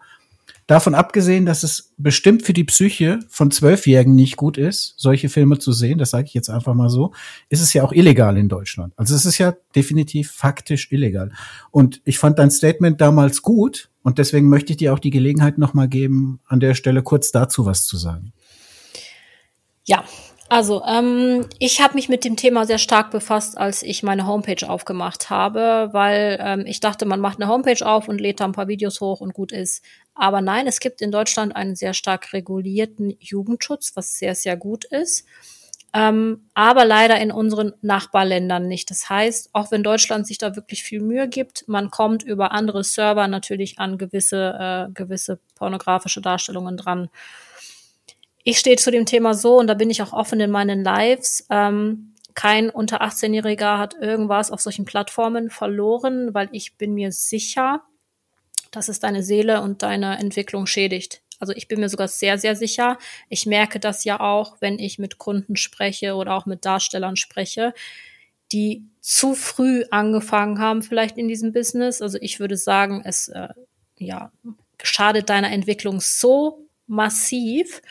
davon abgesehen, dass es bestimmt für die Psyche von Zwölfjährigen nicht gut ist, solche Filme zu sehen, das sage ich jetzt einfach mal so, ist es ja auch illegal in Deutschland. Also es ist ja definitiv faktisch illegal. Und ich fand dein Statement damals gut und deswegen möchte ich dir auch die Gelegenheit nochmal geben, an der Stelle kurz dazu was zu sagen. Ja, also, ähm, ich habe mich mit dem Thema sehr stark befasst, als ich meine Homepage aufgemacht habe, weil ähm, ich dachte, man macht eine Homepage auf und lädt da ein paar Videos hoch und gut ist. Aber nein, es gibt in Deutschland einen sehr stark regulierten Jugendschutz, was sehr, sehr gut ist. Ähm, aber leider in unseren Nachbarländern nicht. Das heißt, auch wenn Deutschland sich da wirklich viel Mühe gibt, man kommt über andere Server natürlich an gewisse, äh, gewisse pornografische Darstellungen dran. Ich stehe zu dem Thema so, und da bin ich auch offen in meinen Lives. Ähm, kein unter 18-Jähriger hat irgendwas auf solchen Plattformen verloren, weil ich bin mir sicher, dass es deine Seele und deine Entwicklung schädigt. Also ich bin mir sogar sehr, sehr sicher. Ich merke das ja auch, wenn ich mit Kunden spreche oder auch mit Darstellern spreche, die zu früh angefangen haben, vielleicht in diesem Business. Also ich würde sagen, es äh, ja, schadet deiner Entwicklung so massiv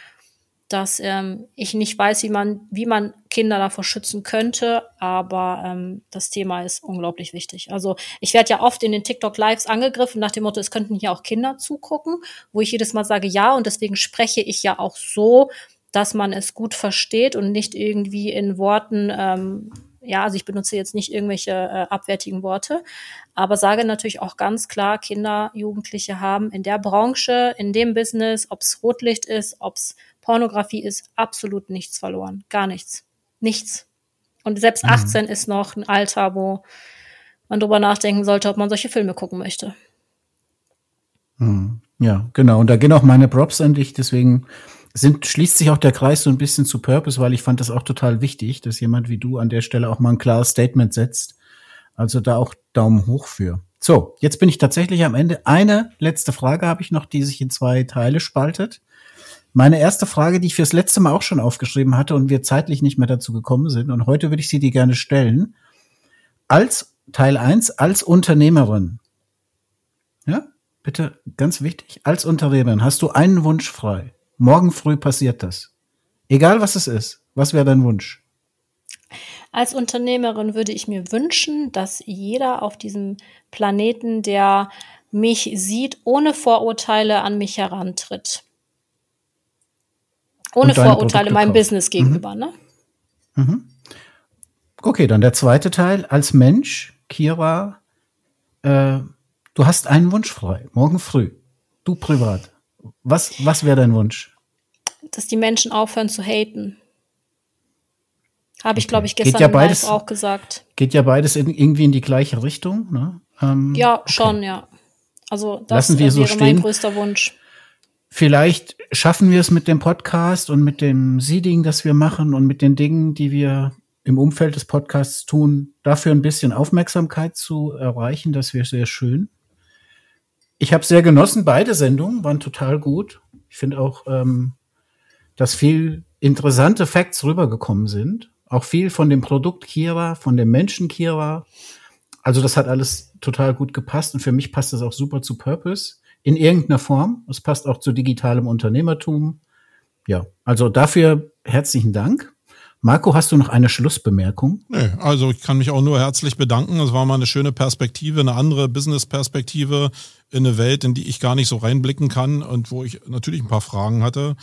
dass ähm, ich nicht weiß, wie man, wie man Kinder davor schützen könnte, aber ähm, das Thema ist unglaublich wichtig. Also ich werde ja oft in den TikTok-Lives angegriffen nach dem Motto, es könnten hier auch Kinder zugucken, wo ich jedes Mal sage ja und deswegen spreche ich ja auch so, dass man es gut versteht und nicht irgendwie in Worten ähm, ja, also ich benutze jetzt nicht irgendwelche äh, abwertigen Worte, aber sage natürlich auch ganz klar, Kinder, Jugendliche haben in der Branche, in dem Business, ob es Rotlicht ist, ob es Pornografie ist absolut nichts verloren. Gar nichts. Nichts. Und selbst mhm. 18 ist noch ein Alter, wo man drüber nachdenken sollte, ob man solche Filme gucken möchte. Mhm. Ja, genau. Und da gehen auch meine Props an dich. Deswegen sind, schließt sich auch der Kreis so ein bisschen zu Purpose, weil ich fand das auch total wichtig, dass jemand wie du an der Stelle auch mal ein klares Statement setzt. Also da auch Daumen hoch für. So, jetzt bin ich tatsächlich am Ende. Eine letzte Frage habe ich noch, die sich in zwei Teile spaltet. Meine erste Frage, die ich fürs letzte Mal auch schon aufgeschrieben hatte und wir zeitlich nicht mehr dazu gekommen sind, und heute würde ich sie dir gerne stellen. Als Teil eins als Unternehmerin. Ja, bitte, ganz wichtig. Als Unternehmerin hast du einen Wunsch frei. Morgen früh passiert das. Egal was es ist. Was wäre dein Wunsch? Als Unternehmerin würde ich mir wünschen, dass jeder auf diesem Planeten, der mich sieht, ohne Vorurteile an mich herantritt. Ohne Vorurteile meinem Business gegenüber, mhm. ne? Mhm. Okay, dann der zweite Teil. Als Mensch, Kira, äh, du hast einen Wunsch frei, morgen früh. Du privat. Was, was wäre dein Wunsch? Dass die Menschen aufhören zu haten. Habe ich, okay. glaube ich, gestern ja beides, auch gesagt. Geht ja beides in, irgendwie in die gleiche Richtung, ne? Ähm, ja, okay. schon, ja. Also das Lassen wir so wäre stehen. mein größter Wunsch. Vielleicht schaffen wir es mit dem Podcast und mit dem Seeding, das wir machen und mit den Dingen, die wir im Umfeld des Podcasts tun, dafür ein bisschen Aufmerksamkeit zu erreichen. Das wäre sehr schön. Ich habe sehr genossen, beide Sendungen waren total gut. Ich finde auch, ähm, dass viel interessante Facts rübergekommen sind. Auch viel von dem Produkt Kira, von dem Menschen Kira. Also das hat alles total gut gepasst und für mich passt es auch super zu Purpose in irgendeiner Form. Es passt auch zu digitalem Unternehmertum. Ja, also dafür herzlichen Dank. Marco, hast du noch eine Schlussbemerkung? Nee, also ich kann mich auch nur herzlich bedanken. Es war mal eine schöne Perspektive, eine andere Business-Perspektive in eine Welt, in die ich gar nicht so reinblicken kann und wo ich natürlich ein paar Fragen hatte.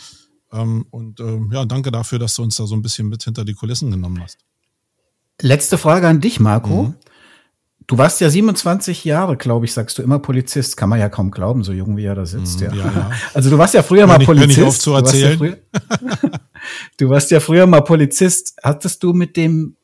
Ähm, und ähm, ja, danke dafür, dass du uns da so ein bisschen mit hinter die Kulissen genommen hast. Letzte Frage an dich, Marco. Mhm. Du warst ja 27 Jahre, glaube ich, sagst du immer Polizist. Kann man ja kaum glauben, so jung wie er da sitzt. Mhm, ja. Ja, ja. Also du warst ja früher mal Polizist. Nicht zu erzählen. Du warst, ja früher, du warst ja früher mal Polizist. Hattest du mit dem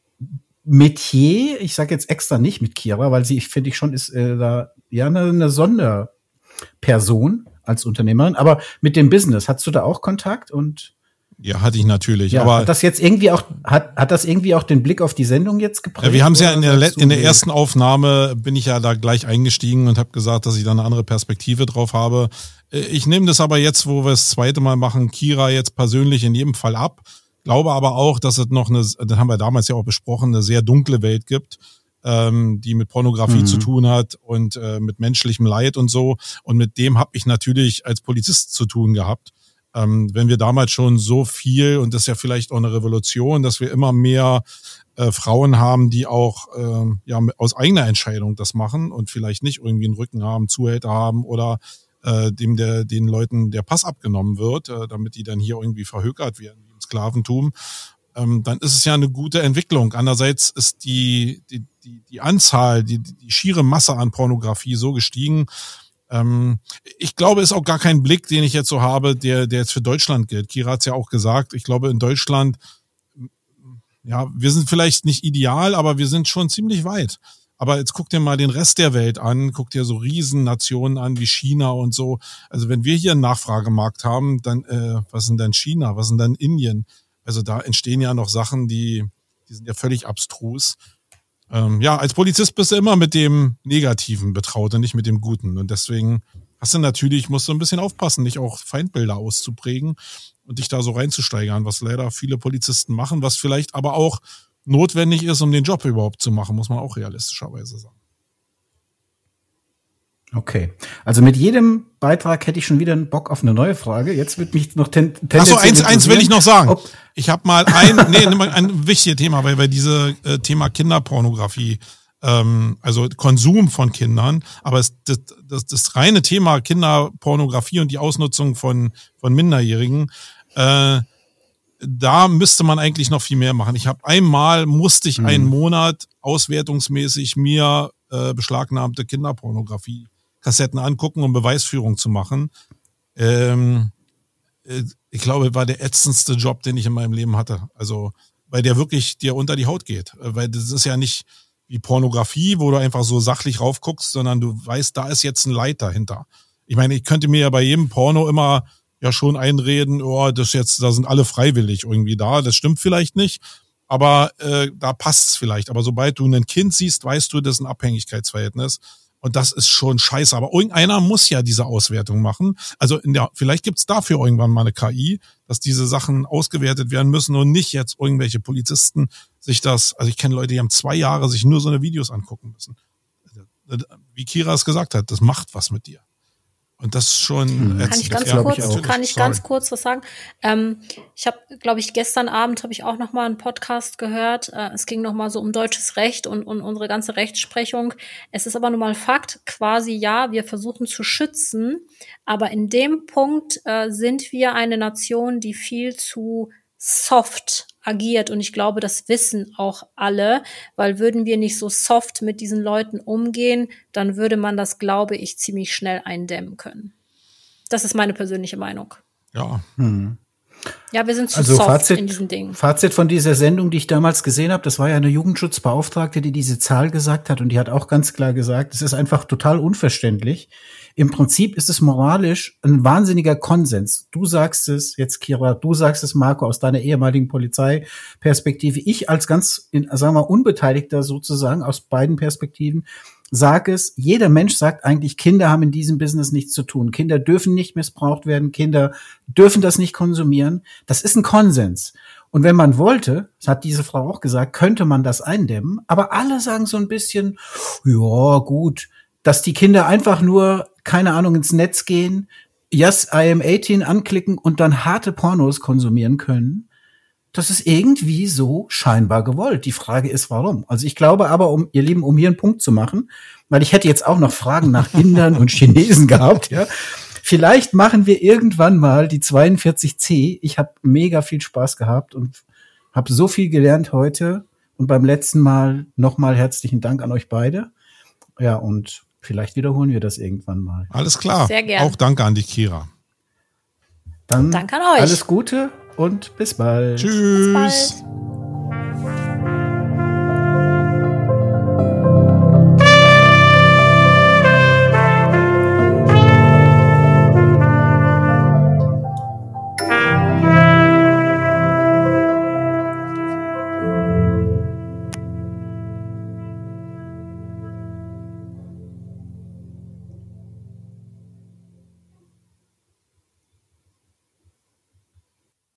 Metier, ich sage jetzt extra nicht mit Kira, weil sie, ich finde ich schon, ist äh, da ja eine, eine Sonderperson als Unternehmerin, aber mit dem Business, hast du da auch Kontakt und ja, hatte ich natürlich. Ja, aber hat das jetzt irgendwie auch hat, hat das irgendwie auch den Blick auf die Sendung jetzt geprägt? Ja, wir haben es ja in der, in der ersten Aufnahme bin ich ja da gleich eingestiegen und habe gesagt, dass ich da eine andere Perspektive drauf habe. Äh, ich nehme das aber jetzt, wo wir das zweite Mal machen, Kira jetzt persönlich in jedem Fall ab. Glaube aber auch, dass es noch eine, das haben wir damals ja auch besprochen, eine sehr dunkle Welt gibt, ähm, die mit Pornografie mhm. zu tun hat und äh, mit menschlichem Leid und so. Und mit dem habe ich natürlich als Polizist zu tun gehabt ähm, wenn wir damals schon so viel, und das ist ja vielleicht auch eine Revolution, dass wir immer mehr äh, Frauen haben, die auch äh, ja aus eigener Entscheidung das machen und vielleicht nicht irgendwie einen Rücken haben, Zuhälter haben oder äh, dem der den Leuten der Pass abgenommen wird, äh, damit die dann hier irgendwie verhökert werden im Sklaventum, ähm, dann ist es ja eine gute Entwicklung. Andererseits ist die die die, die Anzahl, die die schiere Masse an Pornografie so gestiegen, ähm, ich glaube, ist auch gar kein Blick, den ich jetzt so habe, der, der jetzt für Deutschland gilt. Kira hat ja auch gesagt, ich glaube, in Deutschland, ja, wir sind vielleicht nicht ideal, aber wir sind schon ziemlich weit. Aber jetzt guck dir mal den Rest der Welt an, guck dir so Riesennationen an wie China und so. Also wenn wir hier einen Nachfragemarkt haben, dann äh, was sind denn China, was sind denn Indien? Also da entstehen ja noch Sachen, die, die sind ja völlig abstrus ähm, ja, als Polizist bist du immer mit dem Negativen betraut und nicht mit dem Guten. Und deswegen hast du natürlich, musst du ein bisschen aufpassen, nicht auch Feindbilder auszuprägen und dich da so reinzusteigern, was leider viele Polizisten machen, was vielleicht aber auch notwendig ist, um den Job überhaupt zu machen, muss man auch realistischerweise sagen. Okay. Also mit jedem Beitrag hätte ich schon wieder einen Bock auf eine neue Frage. Jetzt wird mich noch ten Achso, eins, eins will ich noch sagen. ich habe mal ein, nee, ein wichtiges Thema, weil wir diese äh, Thema Kinderpornografie, ähm, also Konsum von Kindern, aber es, das, das, das reine Thema Kinderpornografie und die Ausnutzung von, von Minderjährigen, äh, da müsste man eigentlich noch viel mehr machen. Ich habe einmal musste ich einen Monat auswertungsmäßig mir äh, beschlagnahmte Kinderpornografie Kassetten angucken, um Beweisführung zu machen. Ähm, äh, ich glaube, war der ätzendste Job, den ich in meinem Leben hatte. Also, weil der wirklich dir unter die Haut geht. Äh, weil das ist ja nicht wie Pornografie, wo du einfach so sachlich raufguckst, sondern du weißt, da ist jetzt ein Leid dahinter. Ich meine, ich könnte mir ja bei jedem Porno immer ja schon einreden, oh, das jetzt, da sind alle freiwillig irgendwie da. Das stimmt vielleicht nicht, aber äh, da passt's vielleicht. Aber sobald du ein Kind siehst, weißt du, das ist ein Abhängigkeitsverhältnis. Und das ist schon scheiße. Aber irgendeiner muss ja diese Auswertung machen. Also in der, vielleicht gibt's dafür irgendwann mal eine KI, dass diese Sachen ausgewertet werden müssen und nicht jetzt irgendwelche Polizisten sich das, also ich kenne Leute, die haben zwei Jahre sich nur so eine Videos angucken müssen. Wie Kira es gesagt hat, das macht was mit dir. Und das schon. Hm. Kann ich ganz kurz, ich kann ich ganz kurz was sagen? Ähm, ich habe, glaube ich, gestern Abend habe ich auch noch mal einen Podcast gehört. Äh, es ging noch mal so um deutsches Recht und, und unsere ganze Rechtsprechung. Es ist aber nun mal Fakt, quasi ja, wir versuchen zu schützen, aber in dem Punkt äh, sind wir eine Nation, die viel zu soft agiert. Und ich glaube, das wissen auch alle, weil würden wir nicht so soft mit diesen Leuten umgehen, dann würde man das, glaube ich, ziemlich schnell eindämmen können. Das ist meine persönliche Meinung. Ja. Hm. Ja, wir sind zu also soft Fazit, in diesen Dingen. Fazit von dieser Sendung, die ich damals gesehen habe, das war ja eine Jugendschutzbeauftragte, die diese Zahl gesagt hat und die hat auch ganz klar gesagt, es ist einfach total unverständlich, im Prinzip ist es moralisch ein wahnsinniger Konsens. Du sagst es jetzt, Kira, du sagst es, Marco, aus deiner ehemaligen Polizeiperspektive. Ich als ganz, in, sagen wir, Unbeteiligter sozusagen aus beiden Perspektiven sag es, jeder Mensch sagt eigentlich, Kinder haben in diesem Business nichts zu tun. Kinder dürfen nicht missbraucht werden, Kinder dürfen das nicht konsumieren. Das ist ein Konsens. Und wenn man wollte, das hat diese Frau auch gesagt, könnte man das eindämmen. Aber alle sagen so ein bisschen, ja, gut, dass die Kinder einfach nur, keine Ahnung, ins Netz gehen, Yes, I am 18 anklicken und dann harte Pornos konsumieren können. Das ist irgendwie so scheinbar gewollt. Die Frage ist, warum? Also ich glaube aber, um, ihr Lieben, um hier einen Punkt zu machen, weil ich hätte jetzt auch noch Fragen nach Indern und Chinesen gehabt, ja. Vielleicht machen wir irgendwann mal die 42C. Ich habe mega viel Spaß gehabt und habe so viel gelernt heute. Und beim letzten Mal nochmal herzlichen Dank an euch beide. Ja, und vielleicht wiederholen wir das irgendwann mal. Alles klar. Sehr gerne. Auch danke an die Kira. Dann danke an euch. Alles Gute und bis bald. Tschüss. Bis bald.